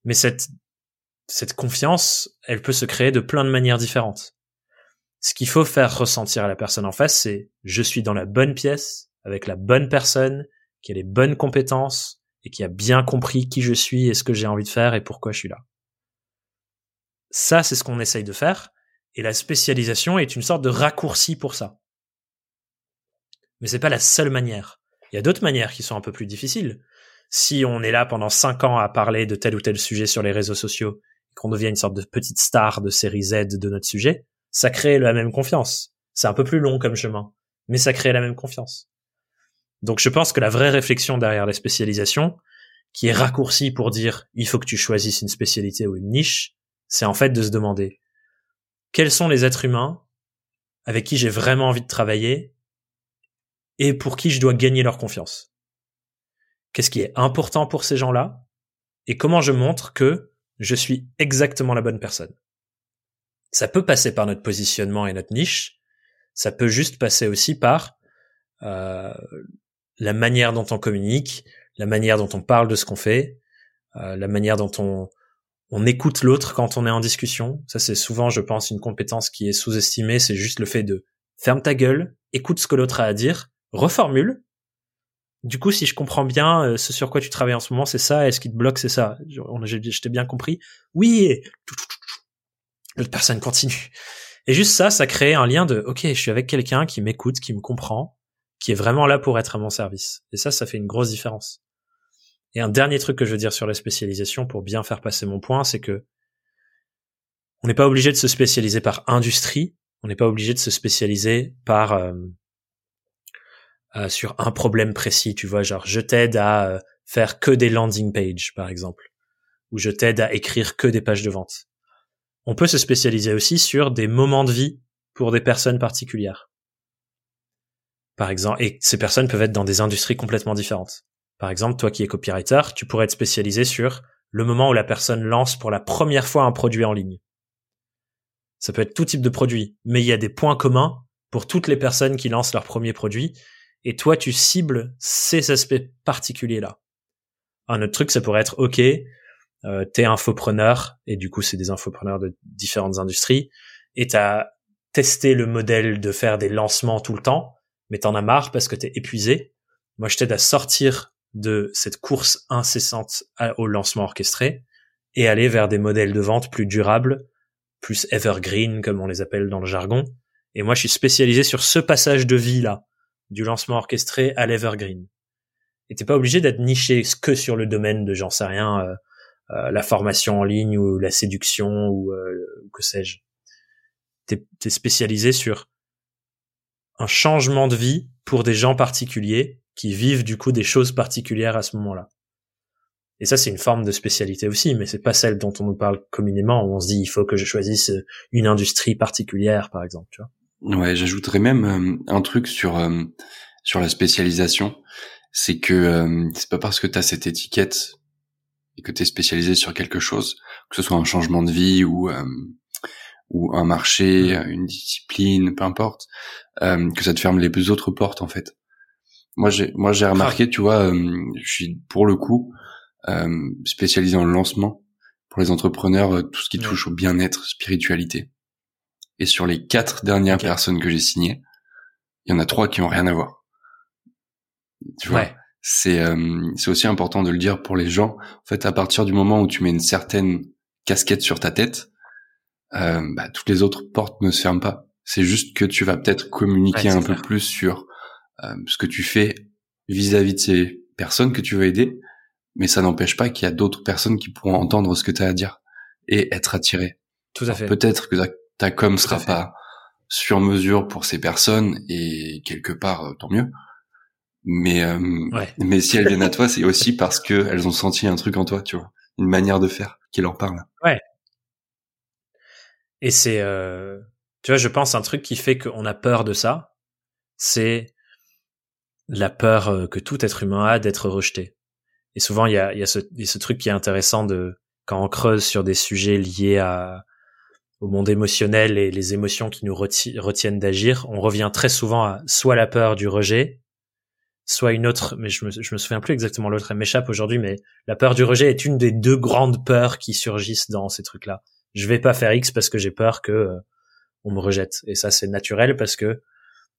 Mais cette, cette confiance, elle peut se créer de plein de manières différentes. Ce qu'il faut faire ressentir à la personne en face, c'est je suis dans la bonne pièce, avec la bonne personne, qui a les bonnes compétences et qui a bien compris qui je suis et ce que j'ai envie de faire et pourquoi je suis là. Ça, c'est ce qu'on essaye de faire. Et la spécialisation est une sorte de raccourci pour ça. mais c'est pas la seule manière. Il y a d'autres manières qui sont un peu plus difficiles. Si on est là pendant cinq ans à parler de tel ou tel sujet sur les réseaux sociaux, qu'on devient une sorte de petite star de série Z de notre sujet, ça crée la même confiance. C'est un peu plus long comme chemin, mais ça crée la même confiance. Donc je pense que la vraie réflexion derrière la spécialisation, qui est raccourcie pour dire il faut que tu choisisses une spécialité ou une niche, c'est en fait de se demander quels sont les êtres humains avec qui j'ai vraiment envie de travailler et pour qui je dois gagner leur confiance? Qu'est-ce qui est important pour ces gens-là et comment je montre que je suis exactement la bonne personne? Ça peut passer par notre positionnement et notre niche, ça peut juste passer aussi par euh, la manière dont on communique, la manière dont on parle de ce qu'on fait, euh, la manière dont on, on écoute l'autre quand on est en discussion. Ça, c'est souvent, je pense, une compétence qui est sous-estimée. C'est juste le fait de ferme ta gueule, écoute ce que l'autre a à dire, reformule. Du coup, si je comprends bien, euh, ce sur quoi tu travailles en ce moment, c'est ça, et ce qui te bloque, c'est ça. Je t'ai bien compris. Oui, l'autre personne continue. Et juste ça, ça crée un lien de, ok, je suis avec quelqu'un qui m'écoute, qui me comprend, qui est vraiment là pour être à mon service. Et ça, ça fait une grosse différence. Et un dernier truc que je veux dire sur la spécialisation pour bien faire passer mon point, c'est que on n'est pas obligé de se spécialiser par industrie, on n'est pas obligé de se spécialiser par euh, euh, sur un problème précis, tu vois, genre je t'aide à euh, faire que des landing pages par exemple, ou je t'aide à écrire que des pages de vente. On peut se spécialiser aussi sur des moments de vie pour des personnes particulières. Par exemple, et ces personnes peuvent être dans des industries complètement différentes. Par exemple, toi qui es copywriter, tu pourrais être spécialisé sur le moment où la personne lance pour la première fois un produit en ligne. Ça peut être tout type de produit, mais il y a des points communs pour toutes les personnes qui lancent leur premier produit, et toi tu cibles ces aspects particuliers-là. Un autre truc, ça pourrait être, ok, euh, t'es infopreneur, et du coup c'est des infopreneurs de différentes industries, et t'as testé le modèle de faire des lancements tout le temps, mais t'en as marre parce que t'es épuisé. Moi, je t'aide à sortir de cette course incessante au lancement orchestré et aller vers des modèles de vente plus durables, plus evergreen comme on les appelle dans le jargon. Et moi, je suis spécialisé sur ce passage de vie là, du lancement orchestré à l'evergreen. Et t'es pas obligé d'être niché que sur le domaine de j'en sais rien, euh, euh, la formation en ligne ou la séduction ou euh, que sais-je. T'es es spécialisé sur un changement de vie pour des gens particuliers qui vivent du coup des choses particulières à ce moment-là. Et ça, c'est une forme de spécialité aussi, mais c'est pas celle dont on nous parle communément, où on se dit il faut que je choisisse une industrie particulière, par exemple, tu vois. Ouais, j'ajouterais même euh, un truc sur euh, sur la spécialisation, c'est que euh, c'est pas parce que tu as cette étiquette et que tu es spécialisé sur quelque chose, que ce soit un changement de vie ou ou un marché, une discipline, peu importe, que ça te ferme les autres portes en fait. Moi, j'ai, moi, j'ai remarqué, tu vois, euh, je suis pour le coup euh, spécialisé en lancement pour les entrepreneurs, euh, tout ce qui touche au bien-être, spiritualité. Et sur les quatre dernières personnes que j'ai signées, il y en a trois qui ont rien à voir. Tu vois, c'est c'est aussi important de le dire pour les gens. En fait, à partir du moment où tu mets une certaine casquette sur ta tête, bah, toutes les autres portes ne se ferment pas. C'est juste que tu vas peut-être communiquer un peu plus sur euh, ce que tu fais vis-à-vis de ces personnes que tu veux aider, mais ça n'empêche pas qu'il y a d'autres personnes qui pourront entendre ce que tu as à dire et être attirées. Tout à fait. Peut-être que ta, com sera pas sur mesure pour ces personnes et quelque part euh, tant mieux. Mais euh, mais si elles viennent à toi, c'est aussi parce que elles ont senti un truc en toi, tu vois, une manière de faire qui leur parle. Ouais. Et c'est tu vois, je pense un truc qui fait qu'on a peur de ça, c'est la peur euh, que tout être humain a d'être rejeté. Et souvent, il y a, ce, truc qui est intéressant de quand on creuse sur des sujets liés au monde émotionnel et les émotions qui nous retiennent d'agir, on revient très souvent à soit la peur du rejet, soit une autre, mais je me, me souviens plus exactement l'autre, elle m'échappe aujourd'hui, mais la peur du rejet est une des deux grandes peurs qui surgissent dans ces trucs-là. Je vais pas faire X parce que j'ai peur que euh, on me rejette. Et ça, c'est naturel parce que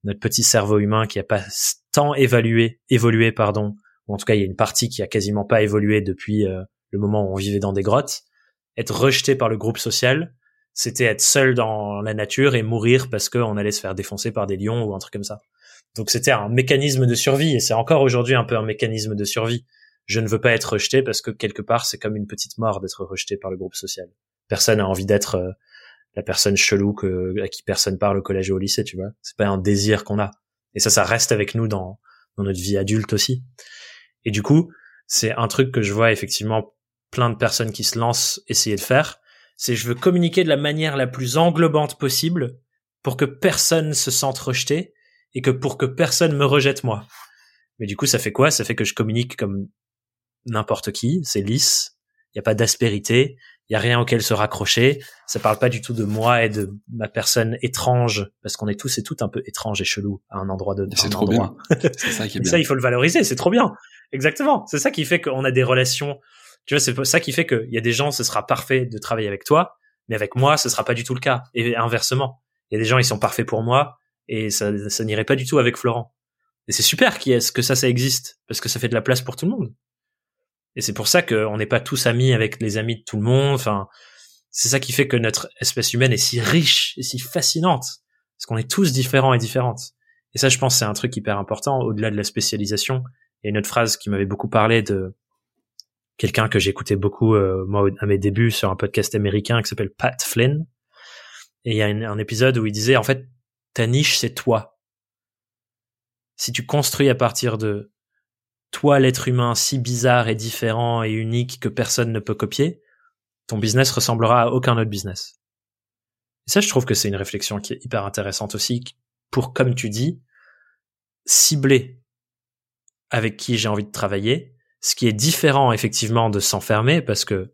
notre petit cerveau humain qui a pas tant évalué, évolué, pardon, ou en tout cas il y a une partie qui a quasiment pas évolué depuis euh, le moment où on vivait dans des grottes, être rejeté par le groupe social, c'était être seul dans la nature et mourir parce qu'on allait se faire défoncer par des lions ou un truc comme ça. Donc c'était un mécanisme de survie et c'est encore aujourd'hui un peu un mécanisme de survie. Je ne veux pas être rejeté parce que quelque part c'est comme une petite mort d'être rejeté par le groupe social. Personne a envie d'être euh, la personne chelou que, à qui personne parle au collège ou au lycée, tu vois. C'est pas un désir qu'on a. Et ça, ça reste avec nous dans, dans notre vie adulte aussi. Et du coup, c'est un truc que je vois effectivement plein de personnes qui se lancent essayer de faire. C'est je veux communiquer de la manière la plus englobante possible pour que personne se sente rejeté et que pour que personne me rejette moi. Mais du coup, ça fait quoi? Ça fait que je communique comme n'importe qui, c'est lisse, il n'y a pas d'aspérité, il y a rien auquel se raccrocher, ça parle pas du tout de moi et de ma personne étrange parce qu'on est tous et toutes un peu étranges et chelous à un endroit de C'est trop bien. c'est ça qui est bien. ça il faut le valoriser, c'est trop bien. Exactement, c'est ça qui fait qu'on a des relations tu vois, c'est ça qui fait qu'il y a des gens, ce sera parfait de travailler avec toi, mais avec moi, ce sera pas du tout le cas. Et inversement, il y a des gens, ils sont parfaits pour moi, et ça, ça n'irait pas du tout avec Florent. Et c'est super qu'il y que ça, ça existe, parce que ça fait de la place pour tout le monde. Et c'est pour ça qu'on n'est pas tous amis avec les amis de tout le monde. Enfin, c'est ça qui fait que notre espèce humaine est si riche et si fascinante, parce qu'on est tous différents et différentes. Et ça, je pense, c'est un truc hyper important, au-delà de la spécialisation. A une autre phrase qui m'avait beaucoup parlé de quelqu'un que j'écoutais beaucoup, euh, moi, à mes débuts sur un podcast américain qui s'appelle Pat Flynn. Et il y a un épisode où il disait, en fait, ta niche, c'est toi. Si tu construis à partir de toi, l'être humain si bizarre et différent et unique que personne ne peut copier, ton business ressemblera à aucun autre business. Et ça, je trouve que c'est une réflexion qui est hyper intéressante aussi pour, comme tu dis, cibler avec qui j'ai envie de travailler, ce qui est différent effectivement de s'enfermer parce que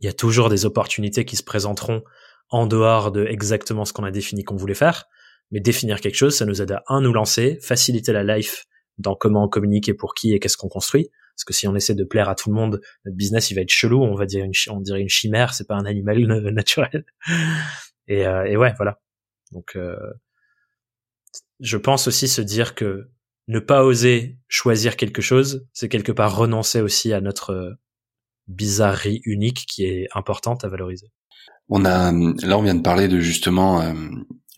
il y a toujours des opportunités qui se présenteront en dehors de exactement ce qu'on a défini qu'on voulait faire. Mais définir quelque chose, ça nous aide à un nous lancer, faciliter la life dans comment on communique et pour qui et qu'est-ce qu'on construit. Parce que si on essaie de plaire à tout le monde, notre business il va être chelou. On va dire une, on dirait une chimère, c'est pas un animal naturel. Et, euh, et ouais, voilà. Donc, euh, je pense aussi se dire que ne pas oser choisir quelque chose, c'est quelque part renoncer aussi à notre euh, bizarrerie unique qui est importante à valoriser. On a là on vient de parler de justement euh,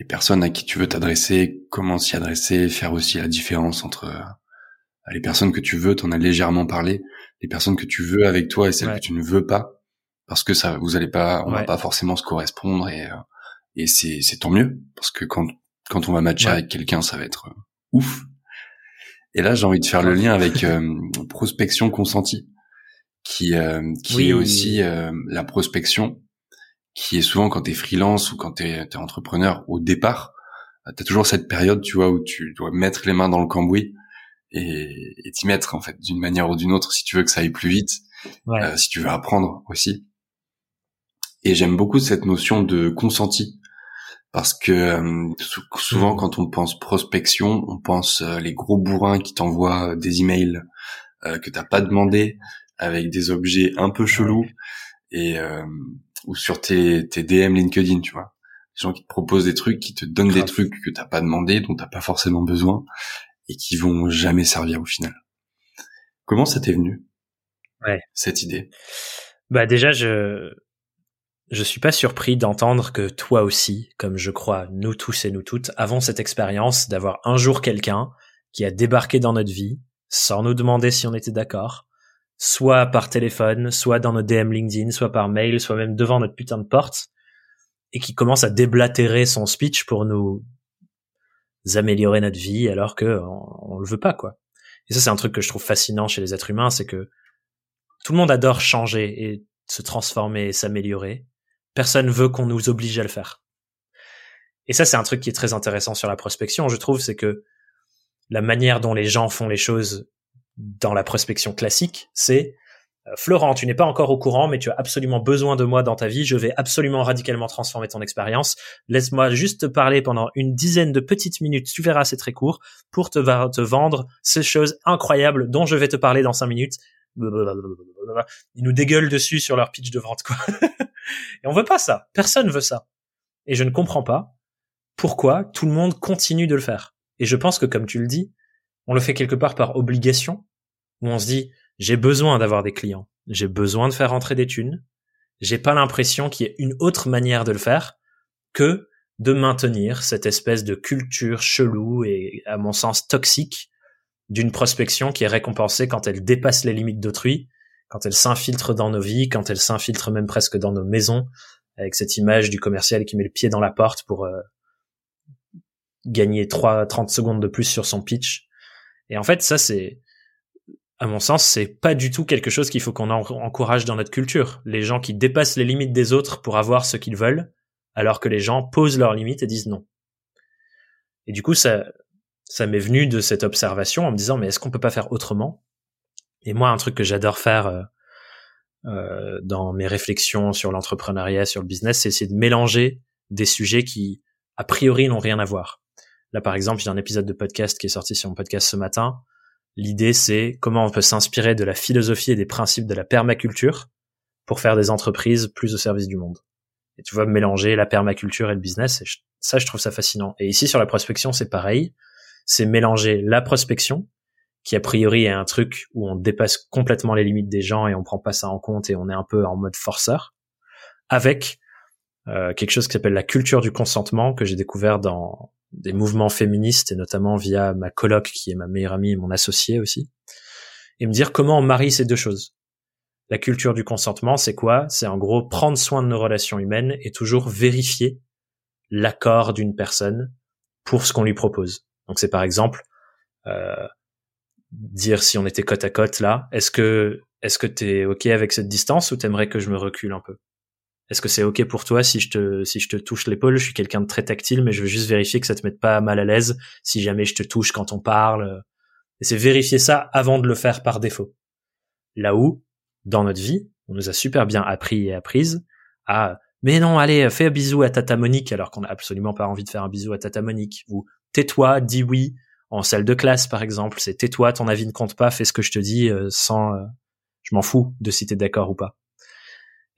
les personnes à qui tu veux t'adresser, comment s'y adresser, faire aussi la différence entre euh, les personnes que tu veux, t'en as légèrement parlé, les personnes que tu veux avec toi et celles que tu ne veux pas, parce que ça vous allez pas, on va pas forcément se correspondre et et c'est c'est tant mieux. Parce que quand quand on va matcher avec quelqu'un, ça va être ouf. Et là, j'ai envie de faire le lien avec euh, prospection consentie, qui euh, qui est aussi euh, la prospection, qui est souvent quand tu es freelance ou quand tu es, entrepreneur au départ, tu as toujours cette période, tu vois, où tu dois mettre les mains dans le cambouis et t'y mettre en fait d'une manière ou d'une autre si tu veux que ça aille plus vite, si tu veux apprendre aussi. Et j'aime beaucoup cette notion de consenti parce que euh, souvent mmh. quand on pense prospection, on pense euh, les gros bourrins qui t'envoient euh, des emails euh, que t'as pas demandé avec des objets un peu chelous et ou sur tes, tes DM LinkedIn, tu vois, des gens qui te proposent des trucs, qui te donnent des trucs que t'as pas demandé, dont t'as pas forcément besoin et qui vont jamais servir au final. Comment ça t'est venu ouais. cette idée? Bah déjà je je suis pas surpris d'entendre que toi aussi, comme je crois nous tous et nous toutes, avons cette expérience d'avoir un jour quelqu'un qui a débarqué dans notre vie sans nous demander si on était d'accord, soit par téléphone, soit dans nos DM LinkedIn, soit par mail, soit même devant notre putain de porte, et qui commence à déblatérer son speech pour nous améliorer notre vie alors que on, le veut pas quoi. Et ça c'est un truc que je trouve fascinant chez les êtres humains, c'est que tout le monde adore changer et se transformer et s'améliorer personne veut qu'on nous oblige à le faire. Et ça, c'est un truc qui est très intéressant sur la prospection, je trouve, c'est que la manière dont les gens font les choses dans la prospection classique, c'est euh, Florent, tu n'es pas encore au courant, mais tu as absolument besoin de moi dans ta vie. Je vais absolument radicalement transformer ton expérience. Laisse-moi juste te parler pendant une dizaine de petites minutes. Tu verras, c'est très court pour te, vendre ces choses incroyables dont je vais te parler dans cinq minutes. Ils nous dégueulent dessus sur leur pitch de vente, quoi. Et on veut pas ça. Personne veut ça. Et je ne comprends pas pourquoi tout le monde continue de le faire. Et je pense que, comme tu le dis, on le fait quelque part par obligation, où on se dit, j'ai besoin d'avoir des clients, j'ai besoin de faire rentrer des thunes, j'ai pas l'impression qu'il y ait une autre manière de le faire que de maintenir cette espèce de culture chelou et, à mon sens, toxique d'une prospection qui est récompensée quand elle dépasse les limites d'autrui, quand elle s'infiltre dans nos vies, quand elle s'infiltre même presque dans nos maisons, avec cette image du commercial qui met le pied dans la porte pour euh, gagner 3 30 secondes de plus sur son pitch. Et en fait, ça c'est à mon sens, c'est pas du tout quelque chose qu'il faut qu'on encourage dans notre culture. Les gens qui dépassent les limites des autres pour avoir ce qu'ils veulent, alors que les gens posent leurs limites et disent non. Et du coup, ça, ça m'est venu de cette observation en me disant, mais est-ce qu'on peut pas faire autrement? Et moi, un truc que j'adore faire euh, euh, dans mes réflexions sur l'entrepreneuriat, sur le business, c'est essayer de mélanger des sujets qui, a priori, n'ont rien à voir. Là, par exemple, j'ai un épisode de podcast qui est sorti sur mon podcast ce matin L'idée, c'est comment on peut s'inspirer de la philosophie et des principes de la permaculture pour faire des entreprises plus au service du monde. Et tu vois, mélanger la permaculture et le business, ça, je trouve ça fascinant. Et ici, sur la prospection, c'est pareil. C'est mélanger la prospection, qui a priori est un truc où on dépasse complètement les limites des gens et on prend pas ça en compte et on est un peu en mode forceur, avec euh, quelque chose qui s'appelle la culture du consentement que j'ai découvert dans des mouvements féministes et notamment via ma coloc qui est ma meilleure amie et mon associé aussi, et me dire comment on marie ces deux choses. La culture du consentement, c'est quoi? C'est en gros prendre soin de nos relations humaines et toujours vérifier l'accord d'une personne pour ce qu'on lui propose. Donc c'est par exemple euh, dire si on était côte à côte là, est-ce que est-ce que t'es ok avec cette distance ou t'aimerais que je me recule un peu? Est-ce que c'est ok pour toi si je te si je te touche l'épaule? Je suis quelqu'un de très tactile, mais je veux juste vérifier que ça te mette pas mal à l'aise si jamais je te touche quand on parle. Et c'est vérifier ça avant de le faire par défaut. Là où, dans notre vie, on nous a super bien appris et apprises à mais non, allez, fais un bisou à Tata Monique alors qu'on n'a absolument pas envie de faire un bisou à Tata Monique. Ou tais-toi, dis oui. En salle de classe, par exemple, c'est tais-toi, ton avis ne compte pas, fais ce que je te dis euh, sans... Euh, je m'en fous de si t'es d'accord ou pas.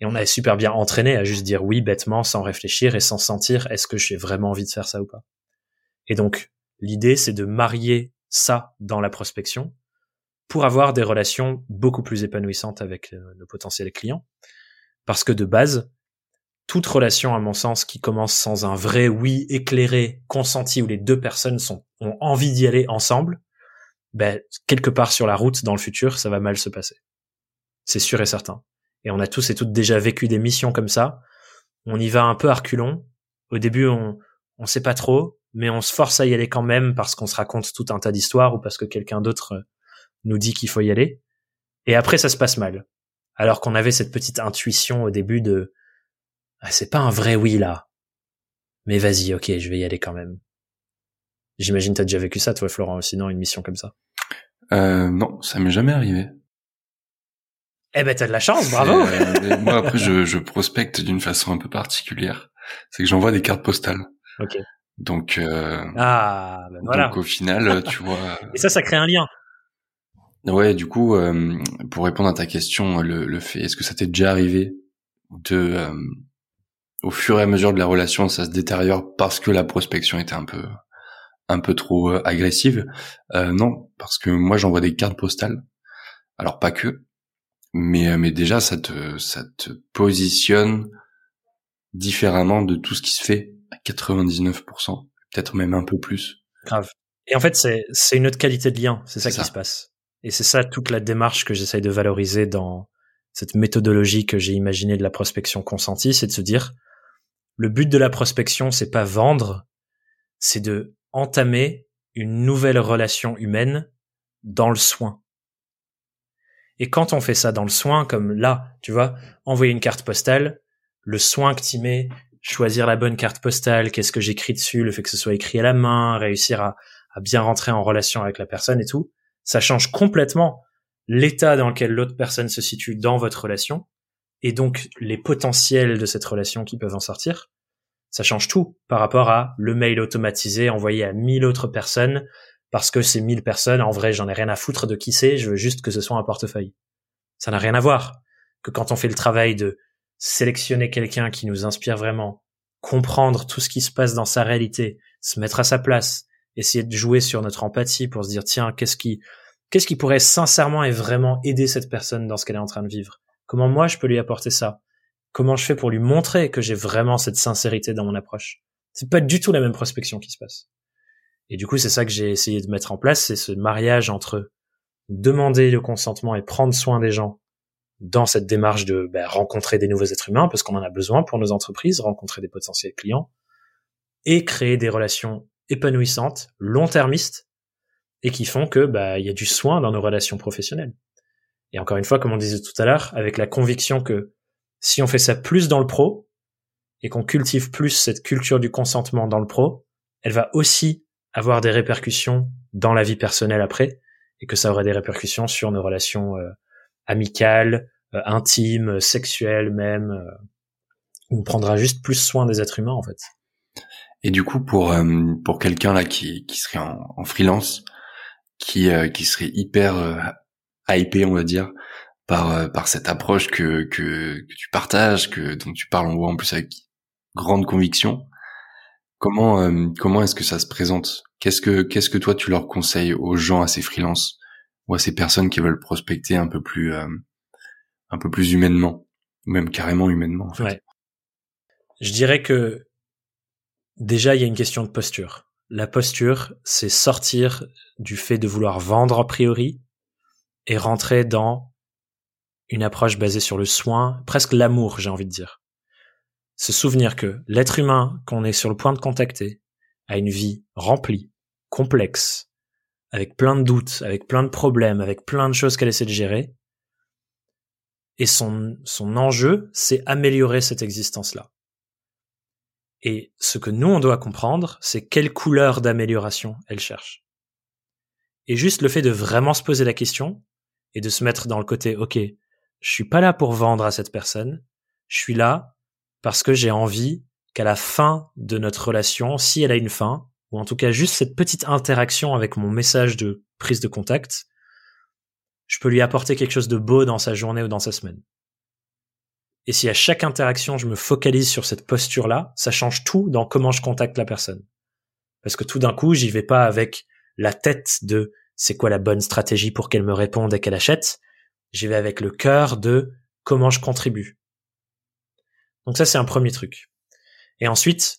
Et on a super bien entraîné à juste dire oui bêtement, sans réfléchir et sans sentir est-ce que j'ai vraiment envie de faire ça ou pas. Et donc, l'idée, c'est de marier ça dans la prospection pour avoir des relations beaucoup plus épanouissantes avec nos potentiels clients. Parce que de base, toute relation, à mon sens, qui commence sans un vrai oui éclairé, consenti, où les deux personnes sont, ont envie d'y aller ensemble, ben, quelque part sur la route dans le futur, ça va mal se passer. C'est sûr et certain. Et on a tous et toutes déjà vécu des missions comme ça. On y va un peu à reculons. Au début, on on sait pas trop, mais on se force à y aller quand même parce qu'on se raconte tout un tas d'histoires ou parce que quelqu'un d'autre euh, nous dit qu'il faut y aller. Et après, ça se passe mal. Alors qu'on avait cette petite intuition au début de ah, c'est pas un vrai oui là. Mais vas-y, ok, je vais y aller quand même. J'imagine t'as déjà vécu ça, toi, Florent, sinon une mission comme ça? Euh, non, ça m'est jamais arrivé. Eh ben, t'as de la chance, bravo. Euh, moi, après, je, je prospecte d'une façon un peu particulière. C'est que j'envoie des cartes postales. Ok. Donc, euh, ah, ben voilà. donc au final, tu vois. Et ça, ça crée un lien. Ouais, du coup, euh, pour répondre à ta question, le, le fait, est-ce que ça t'est déjà arrivé de, euh, au fur et à mesure de la relation, ça se détériore parce que la prospection était un peu, un peu trop euh, agressive? Non, parce que moi, j'envoie des cartes postales. Alors pas que, mais euh, mais déjà ça te ça te positionne différemment de tout ce qui se fait à 99%, peut-être même un peu plus. Grave. Et en fait, c'est c'est une autre qualité de lien, c'est ça, qui se passe. Et c'est ça toute la démarche que j'essaye de valoriser dans cette méthodologie que j'ai imaginée de la prospection consentie, c'est de se dire le but de la prospection, c'est pas vendre, c'est de entamer une nouvelle relation humaine dans le soin. Et quand on fait ça dans le soin, comme là, tu vois, envoyer une carte postale, le soin que tu mets, choisir la bonne carte postale, qu'est-ce que j'écris dessus, le fait que ce soit écrit à la main, réussir à, à bien rentrer en relation avec la personne et tout, ça change complètement l'état dans lequel l'autre personne se situe dans votre relation, et donc les potentiels de cette relation qui peuvent en sortir. Ça change tout par rapport à le mail automatisé envoyé à mille autres personnes parce que ces 1000 personnes, en vrai, j'en ai rien à foutre de qui c'est, je veux juste que ce soit un portefeuille. Ça n'a rien à voir que quand on fait le travail de sélectionner quelqu'un qui nous inspire vraiment, comprendre tout ce qui se passe dans sa réalité, se mettre à sa place, essayer de jouer sur notre empathie pour se dire tiens, qu'est-ce qui qu'est-ce qui pourrait sincèrement et vraiment aider cette personne dans ce qu'elle est en train de vivre? Comment moi je peux lui apporter ça? Comment je fais pour lui montrer que j'ai vraiment cette sincérité dans mon approche? C'est pas du tout la même prospection qui se passe. Et du coup, c'est ça que j'ai essayé de mettre en place, c'est ce mariage entre demander le consentement et prendre soin des gens dans cette démarche de ben, rencontrer des nouveaux êtres humains, parce qu'on en a besoin pour nos entreprises, rencontrer des potentiels clients, et créer des relations épanouissantes, long-termistes, et qui font que bah il y a du soin dans nos relations professionnelles. Et encore une fois, comme on disait tout à l'heure, avec la conviction que si on fait ça plus dans le pro et qu'on cultive plus cette culture du consentement dans le pro, elle va aussi avoir des répercussions dans la vie personnelle après et que ça aura des répercussions sur nos relations euh, amicales, euh, intimes, sexuelles même. Euh, on prendra juste plus soin des êtres humains en fait. Et du coup, pour pour quelqu'un là qui qui serait en, en freelance, qui qui serait hyper hypé, on va dire, par par cette approche que, que tu partages, que dont tu parles, on voit en plus avec grande conviction. Comment euh, comment est-ce que ça se présente? Qu'est-ce que qu'est-ce que toi tu leur conseilles aux gens, à ces freelances ou à ces personnes qui veulent prospecter un peu plus euh, un peu plus humainement, ou même carrément humainement en fait? Ouais. Je dirais que déjà il y a une question de posture. La posture, c'est sortir du fait de vouloir vendre a priori et rentrer dans une approche basée sur le soin, presque l'amour, j'ai envie de dire se souvenir que l'être humain qu'on est sur le point de contacter a une vie remplie, complexe, avec plein de doutes, avec plein de problèmes, avec plein de choses qu'elle essaie de gérer. Et son, son enjeu, c'est améliorer cette existence-là. Et ce que nous, on doit comprendre, c'est quelle couleur d'amélioration elle cherche. Et juste le fait de vraiment se poser la question et de se mettre dans le côté, OK, je suis pas là pour vendre à cette personne, je suis là parce que j'ai envie qu'à la fin de notre relation, si elle a une fin, ou en tout cas juste cette petite interaction avec mon message de prise de contact, je peux lui apporter quelque chose de beau dans sa journée ou dans sa semaine. Et si à chaque interaction je me focalise sur cette posture-là, ça change tout dans comment je contacte la personne. Parce que tout d'un coup, j'y vais pas avec la tête de c'est quoi la bonne stratégie pour qu'elle me réponde et qu'elle achète. J'y vais avec le cœur de comment je contribue. Donc ça, c'est un premier truc. Et ensuite,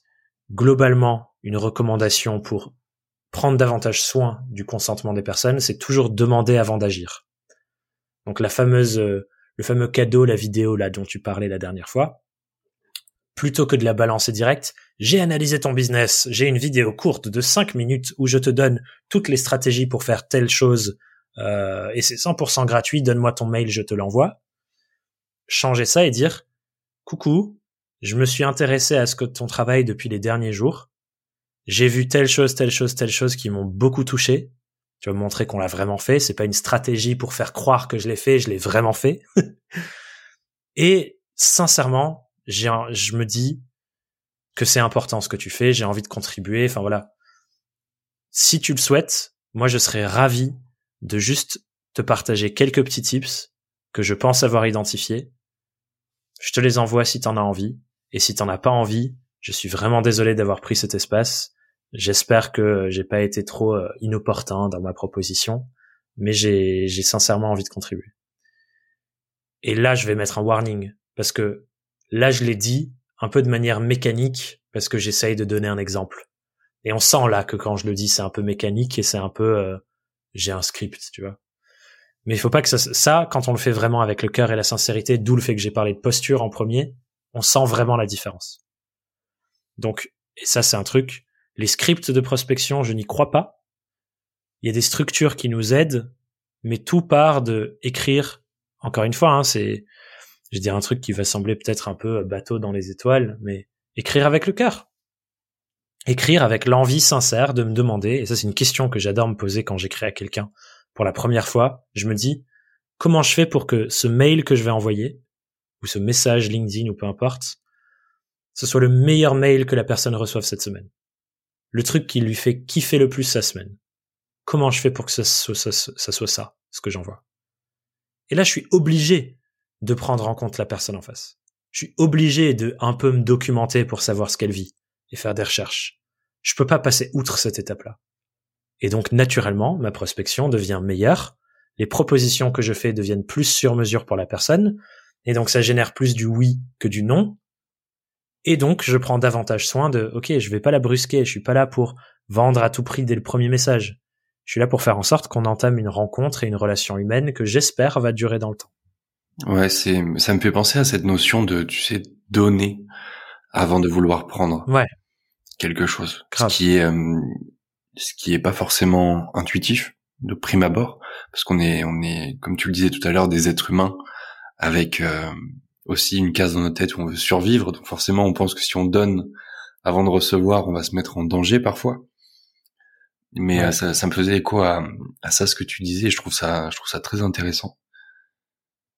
globalement, une recommandation pour prendre davantage soin du consentement des personnes, c'est toujours demander avant d'agir. Donc la fameuse, euh, le fameux cadeau, la vidéo là dont tu parlais la dernière fois, plutôt que de la balancer direct, j'ai analysé ton business, j'ai une vidéo courte de 5 minutes où je te donne toutes les stratégies pour faire telle chose euh, et c'est 100% gratuit, donne-moi ton mail, je te l'envoie. Changer ça et dire coucou, je me suis intéressé à ce que ton travail depuis les derniers jours. J'ai vu telle chose, telle chose, telle chose qui m'ont beaucoup touché. Tu vas me montrer qu'on l'a vraiment fait. C'est pas une stratégie pour faire croire que je l'ai fait. Je l'ai vraiment fait. Et sincèrement, je me dis que c'est important ce que tu fais. J'ai envie de contribuer. Enfin voilà. Si tu le souhaites, moi je serais ravi de juste te partager quelques petits tips que je pense avoir identifiés. Je te les envoie si t'en as envie. Et si t'en as pas envie, je suis vraiment désolé d'avoir pris cet espace. J'espère que j'ai pas été trop euh, inopportun dans ma proposition, mais j'ai, sincèrement envie de contribuer. Et là, je vais mettre un warning parce que là, je l'ai dit un peu de manière mécanique parce que j'essaye de donner un exemple. Et on sent là que quand je le dis, c'est un peu mécanique et c'est un peu euh, j'ai un script, tu vois. Mais il faut pas que ça, ça, quand on le fait vraiment avec le cœur et la sincérité, d'où le fait que j'ai parlé de posture en premier, on sent vraiment la différence. Donc, et ça c'est un truc, les scripts de prospection, je n'y crois pas. Il y a des structures qui nous aident, mais tout part de écrire. Encore une fois, hein, c'est, je vais dire un truc qui va sembler peut-être un peu bateau dans les étoiles, mais écrire avec le cœur. Écrire avec l'envie sincère de me demander, et ça c'est une question que j'adore me poser quand j'écris à quelqu'un pour la première fois, je me dis, comment je fais pour que ce mail que je vais envoyer, ou ce message LinkedIn ou peu importe, ce soit le meilleur mail que la personne reçoive cette semaine. Le truc qui lui fait kiffer le plus sa semaine. Comment je fais pour que ça, soit ça, ce que j'envoie? Et là, je suis obligé de prendre en compte la personne en face. Je suis obligé de un peu me documenter pour savoir ce qu'elle vit et faire des recherches. Je peux pas passer outre cette étape-là. Et donc, naturellement, ma prospection devient meilleure. Les propositions que je fais deviennent plus sur mesure pour la personne et donc ça génère plus du oui que du non. Et donc, je prends davantage soin de, ok, je vais pas la brusquer, je suis pas là pour vendre à tout prix dès le premier message. Je suis là pour faire en sorte qu'on entame une rencontre et une relation humaine que j'espère va durer dans le temps. Ouais, c'est, ça me fait penser à cette notion de, tu sais, donner avant de vouloir prendre. Ouais. Quelque chose. Ce qui est, euh, ce qui est pas forcément intuitif de prime abord, parce qu'on est, on est, comme tu le disais tout à l'heure, des êtres humains avec euh, aussi une case dans notre tête où on veut survivre. Donc forcément, on pense que si on donne avant de recevoir, on va se mettre en danger parfois. Mais euh, ça, ça, me faisait écho à, à, ça ce que tu disais. je trouve ça, je trouve ça très intéressant.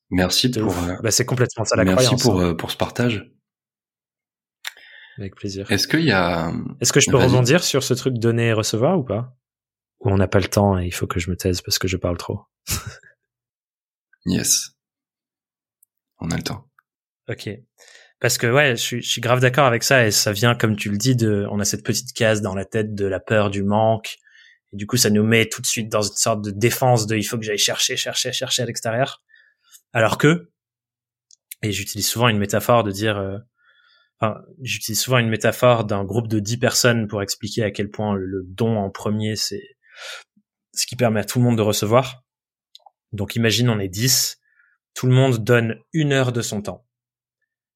Merci pour. Euh, bah, c'est complètement ça la merci pour hein. pour ce partage. Avec plaisir. Est-ce qu'il y a Est-ce que je peux rebondir sur ce truc donner et recevoir ou pas? Ou on n'a pas le temps et il faut que je me taise parce que je parle trop? yes. On a le temps. Ok. Parce que ouais, je suis, je suis grave d'accord avec ça et ça vient comme tu le dis de, on a cette petite case dans la tête de la peur du manque et du coup ça nous met tout de suite dans une sorte de défense de il faut que j'aille chercher, chercher, chercher à l'extérieur. Alors que, et j'utilise souvent une métaphore de dire, euh, enfin, j'utilise souvent une métaphore d'un groupe de 10 personnes pour expliquer à quel point le don en premier c'est ce qui permet à tout le monde de recevoir. Donc imagine on est 10, tout le monde donne une heure de son temps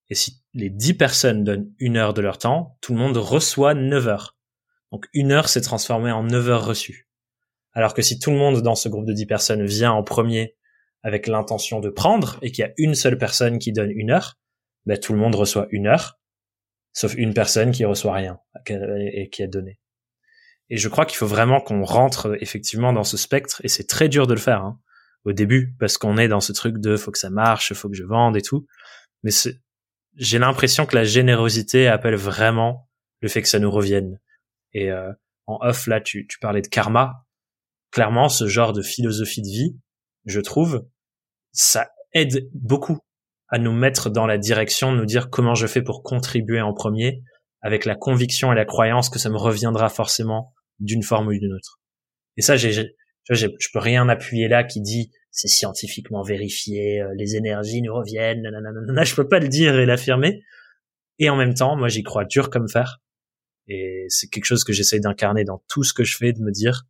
et si les 10 personnes donnent une heure de leur temps, tout le monde reçoit 9 heures. Donc une heure s'est transformée en 9 heures reçues. Alors que si tout le monde dans ce groupe de 10 personnes vient en premier avec l'intention de prendre et qu'il y a une seule personne qui donne une heure, ben tout le monde reçoit une heure, sauf une personne qui reçoit rien et qui a donné. Et je crois qu'il faut vraiment qu'on rentre effectivement dans ce spectre et c'est très dur de le faire hein, au début parce qu'on est dans ce truc de faut que ça marche, faut que je vende et tout. Mais j'ai l'impression que la générosité appelle vraiment le fait que ça nous revienne. Et euh, en off, là, tu, tu parlais de karma. Clairement, ce genre de philosophie de vie, je trouve, ça aide beaucoup à nous mettre dans la direction de nous dire comment je fais pour contribuer en premier, avec la conviction et la croyance que ça me reviendra forcément d'une forme ou d'une autre. Et ça, j'ai, je peux rien appuyer là qui dit c'est scientifiquement vérifié, euh, les énergies nous reviennent, nanana, je peux pas le dire et l'affirmer. Et en même temps, moi j'y crois dur comme fer. Et c'est quelque chose que j'essaye d'incarner dans tout ce que je fais, de me dire,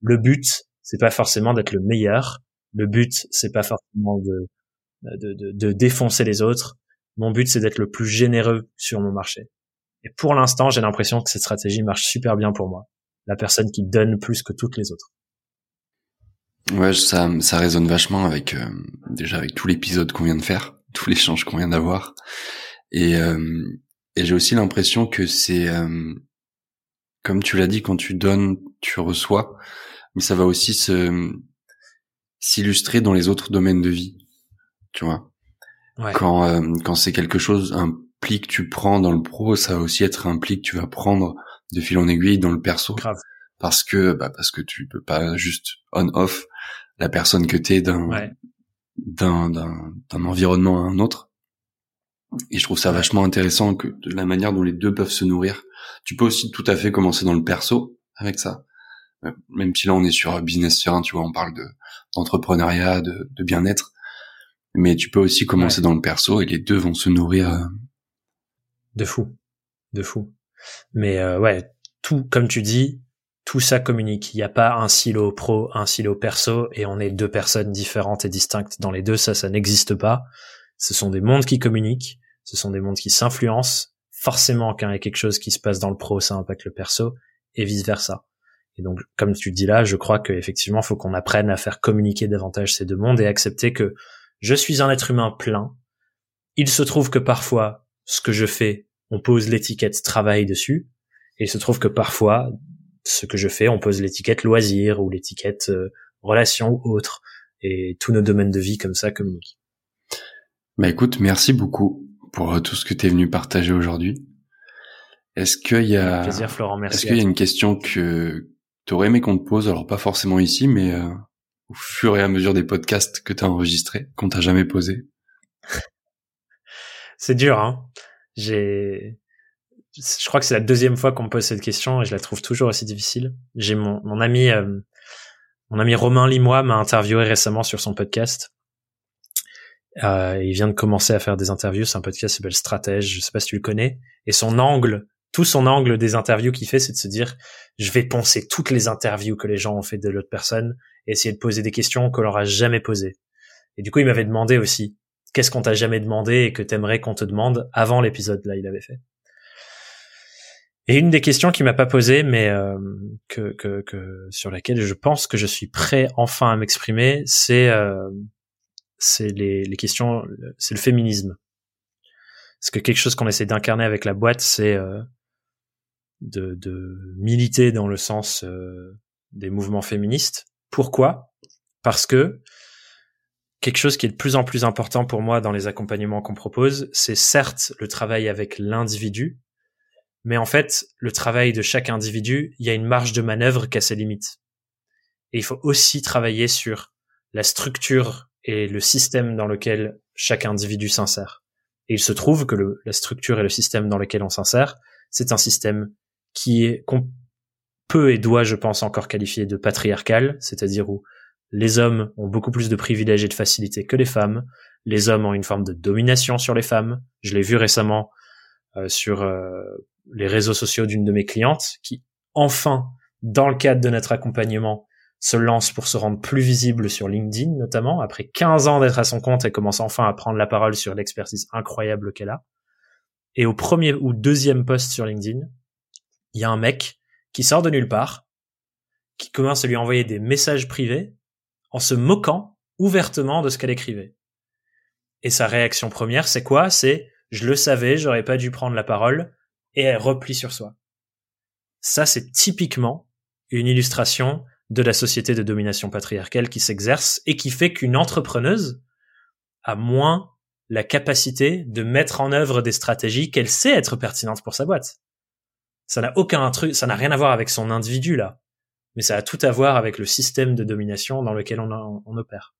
le but, c'est pas forcément d'être le meilleur. Le but, c'est pas forcément de, de, de, de défoncer les autres. Mon but, c'est d'être le plus généreux sur mon marché. Et pour l'instant, j'ai l'impression que cette stratégie marche super bien pour moi. La personne qui donne plus que toutes les autres. Ouais, ça, ça résonne vachement avec euh, déjà avec tout l'épisode qu'on vient de faire, tout l'échange qu'on vient d'avoir, et, euh, et j'ai aussi l'impression que c'est euh, comme tu l'as dit, quand tu donnes, tu reçois, mais ça va aussi se s'illustrer dans les autres domaines de vie, tu vois. Ouais. Quand quand c'est quelque chose, un pli que tu prends dans le pro, ça va aussi être un pli que tu vas prendre de fil en aiguille dans le perso. Grave parce que bah parce que tu peux pas juste on off la personne que t'es d'un d'un d'un environnement à un autre. Et je trouve ça vachement intéressant que de la manière dont les deux peuvent se nourrir. Tu peux aussi tout à fait commencer dans le perso avec ça. Euh, même si là on est sur business serein tu vois on parle de d'entrepreneuriat de, de bien-être. Mais tu peux aussi commencer dans le perso et les deux vont se nourrir euh. de fou. De fou. Mais euh, ouais tout comme tu dis tout ça communique. Il n'y a pas un silo pro, un silo perso, et on est deux personnes différentes et distinctes dans les deux. Ça, ça n'existe pas. Ce sont des mondes qui communiquent. Ce sont des mondes qui s'influencent. Forcément, quand il y a quelque chose qui se passe dans le pro, ça impacte le perso, et vice versa. Et donc, comme tu dis là, je crois qu'effectivement, faut qu'on apprenne à faire communiquer davantage ces deux mondes et accepter que je suis un être humain plein. Il se trouve que parfois, ce que je fais, on pose l'étiquette travail dessus. Et il se trouve que parfois, ce que je fais, on pose l'étiquette loisir ou l'étiquette euh, relation ou autre. Et tous nos domaines de vie comme ça communiquent. Bah écoute, merci beaucoup pour euh, tout ce que tu es venu partager aujourd'hui. Est-ce qu'il y a plaisir Florent, merci. Est-ce qu'il y a une question que tu aurais aimé qu'on te pose, alors pas forcément ici, mais euh, au fur et à mesure des podcasts que tu as enregistrés, qu'on t'a jamais posé C'est dur, hein. J'ai je crois que c'est la deuxième fois qu'on me pose cette question et je la trouve toujours aussi difficile. J'ai mon, mon ami, euh, mon ami Romain Limois m'a interviewé récemment sur son podcast Euh, il vient de commencer à faire des interviews. C'est un podcast qui s'appelle Stratège. Je sais pas si tu le connais. Et son angle, tout son angle des interviews qu'il fait, c'est de se dire, je vais penser toutes les interviews que les gens ont fait de l'autre personne et essayer de poser des questions qu'on leur a jamais posées. Et du coup, il m'avait demandé aussi, qu'est-ce qu'on t'a jamais demandé et que t'aimerais qu'on te demande avant l'épisode là, il avait fait? Et une des questions qu'il m'a pas posée, mais euh, que, que, que, sur laquelle je pense que je suis prêt enfin à m'exprimer, c'est euh, c'est les, les questions, c'est le féminisme. Parce que quelque chose qu'on essaie d'incarner avec la boîte, c'est euh, de, de, militer dans le sens euh, des mouvements féministes. Pourquoi? Parce que quelque chose qui est de plus en plus important pour moi dans les accompagnements qu'on propose, c'est certes le travail avec l'individu, mais en fait, le travail de chaque individu, il y a une marge de manœuvre qui a ses limites. Et il faut aussi travailler sur la structure et le système dans lequel chaque individu s'insère. Et il se trouve que le, la structure et le système dans lequel on s'insère, c'est un système qui est qu'on peut et doit, je pense, encore qualifier de patriarcal, c'est-à-dire où les hommes ont beaucoup plus de privilèges et de facilités que les femmes. Les hommes ont une forme de domination sur les femmes. Je l'ai vu récemment euh, sur euh, les réseaux sociaux d'une de mes clientes qui, enfin, dans le cadre de notre accompagnement, se lance pour se rendre plus visible sur LinkedIn notamment. Après 15 ans d'être à son compte, elle commence enfin à prendre la parole sur l'expertise incroyable qu'elle a. Et au premier ou deuxième post sur LinkedIn, il y a un mec qui sort de nulle part, qui commence à lui envoyer des messages privés en se moquant ouvertement de ce qu'elle écrivait. Et sa réaction première, c'est quoi? C'est je le savais, j'aurais pas dû prendre la parole, et elle replie sur soi. Ça, c'est typiquement une illustration de la société de domination patriarcale qui s'exerce et qui fait qu'une entrepreneuse a moins la capacité de mettre en œuvre des stratégies qu'elle sait être pertinentes pour sa boîte. Ça n'a aucun truc, ça n'a rien à voir avec son individu là, mais ça a tout à voir avec le système de domination dans lequel on, on opère.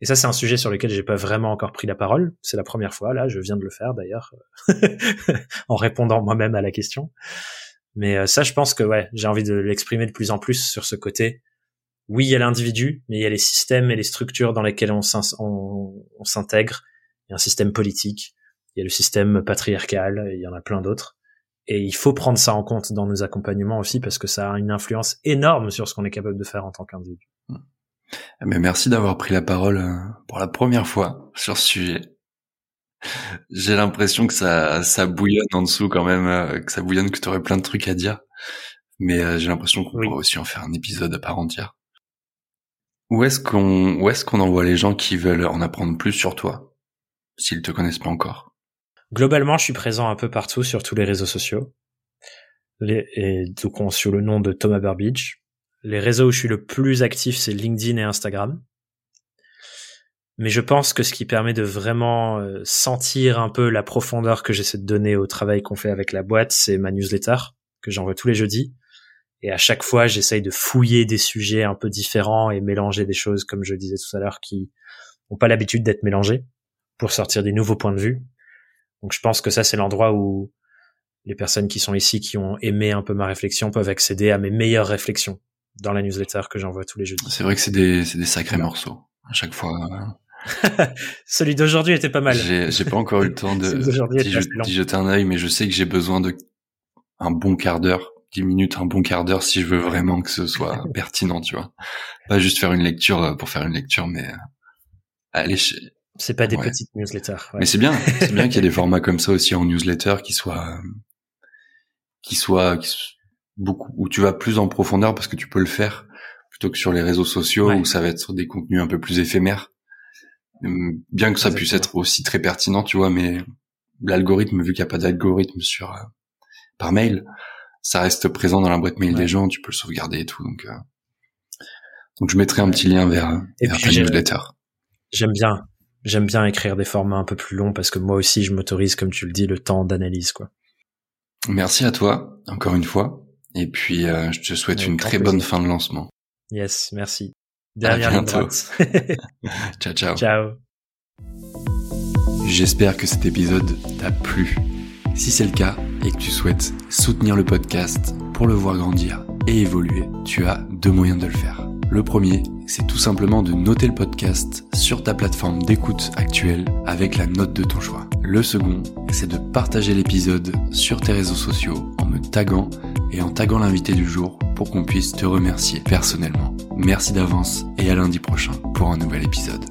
Et ça, c'est un sujet sur lequel j'ai pas vraiment encore pris la parole. C'est la première fois, là, je viens de le faire d'ailleurs, en répondant moi-même à la question. Mais euh, ça, je pense que ouais, j'ai envie de l'exprimer de plus en plus sur ce côté. Oui, il y a l'individu, mais il y a les systèmes et les structures dans lesquels on s'intègre. Il y a un système politique, il y a le système patriarcal, il y en a plein d'autres. Et il faut prendre ça en compte dans nos accompagnements aussi parce que ça a une influence énorme sur ce qu'on est capable de faire en tant qu'individu. Mais merci d'avoir pris la parole euh, pour la première fois sur ce sujet. J'ai l'impression que ça, ça bouillonne en dessous quand même, euh, que ça bouillonne, que tu aurais plein de trucs à dire. Mais euh, j'ai l'impression qu'on pourrait aussi en faire un épisode à part entière. Où est-ce qu'on, où est-ce qu'on envoie les gens qui veulent en apprendre plus sur toi, s'ils te connaissent pas encore? Globalement, je suis présent un peu partout sur tous les réseaux sociaux. Les, et donc on sur le nom de Thomas Burbidge. Les réseaux où je suis le plus actif, c'est LinkedIn et Instagram. Mais je pense que ce qui permet de vraiment euh, sentir un peu la profondeur que j'essaie de donner au travail qu'on fait avec la boîte, c'est ma newsletter que j'envoie tous les jeudis. Et à chaque fois, j'essaye de fouiller des sujets un peu différents et mélanger des choses, comme je disais tout à l'heure, qui n'ont pas l'habitude d'être mélangées pour sortir des nouveaux points de vue. Donc je pense que ça, c'est l'endroit où les personnes qui sont ici, qui ont aimé un peu ma réflexion, peuvent accéder à mes meilleures réflexions dans la newsletter que j'envoie tous les jeudis. C'est vrai que c'est des, des sacrés morceaux à chaque fois. Celui d'aujourd'hui était pas mal. J'ai pas encore eu le temps de d'y jeter un œil, mais je sais que j'ai besoin de un bon quart d'heure, dix minutes, un bon quart d'heure si je veux vraiment que ce soit pertinent, tu vois. Pas juste faire une lecture euh, pour faire une lecture, mais euh, aller chez... C'est pas des petites newsletters. Ouais. Mais c'est bien, c'est bien qu'il y ait des formats comme ça aussi en newsletter qui soient, qui soient, qui beaucoup, où tu vas plus en profondeur parce que tu peux le faire plutôt que sur les réseaux sociaux où ça va être des contenus un peu plus éphémères Hum, bien que ça puisse être aussi très pertinent, tu vois, mais l'algorithme, vu qu'il n'y a pas d'algorithme sur euh, par mail, ça reste présent dans la boîte mail des gens, tu peux le sauvegarder et tout. Donc, euh, donc je mettrai un petit lien vers, vers ta newsletter. J'aime bien, j'aime bien écrire des formats un peu plus longs parce que moi aussi, je m'autorise, comme tu le dis, le temps d'analyse, quoi. Merci à toi, encore une fois. Et puis, euh, je te souhaite une très bonne fin de lancement. Yes, merci. Derrière à bientôt. ciao, ciao. Ciao. J'espère que cet épisode t'a plu. Si c'est le cas et que tu souhaites soutenir le podcast pour le voir grandir et évoluer, tu as deux moyens de le faire. Le premier, c'est tout simplement de noter le podcast sur ta plateforme d'écoute actuelle avec la note de ton choix. Le second, c'est de partager l'épisode sur tes réseaux sociaux en me taguant et en taguant l'invité du jour pour qu'on puisse te remercier personnellement. Merci d'avance et à lundi prochain pour un nouvel épisode.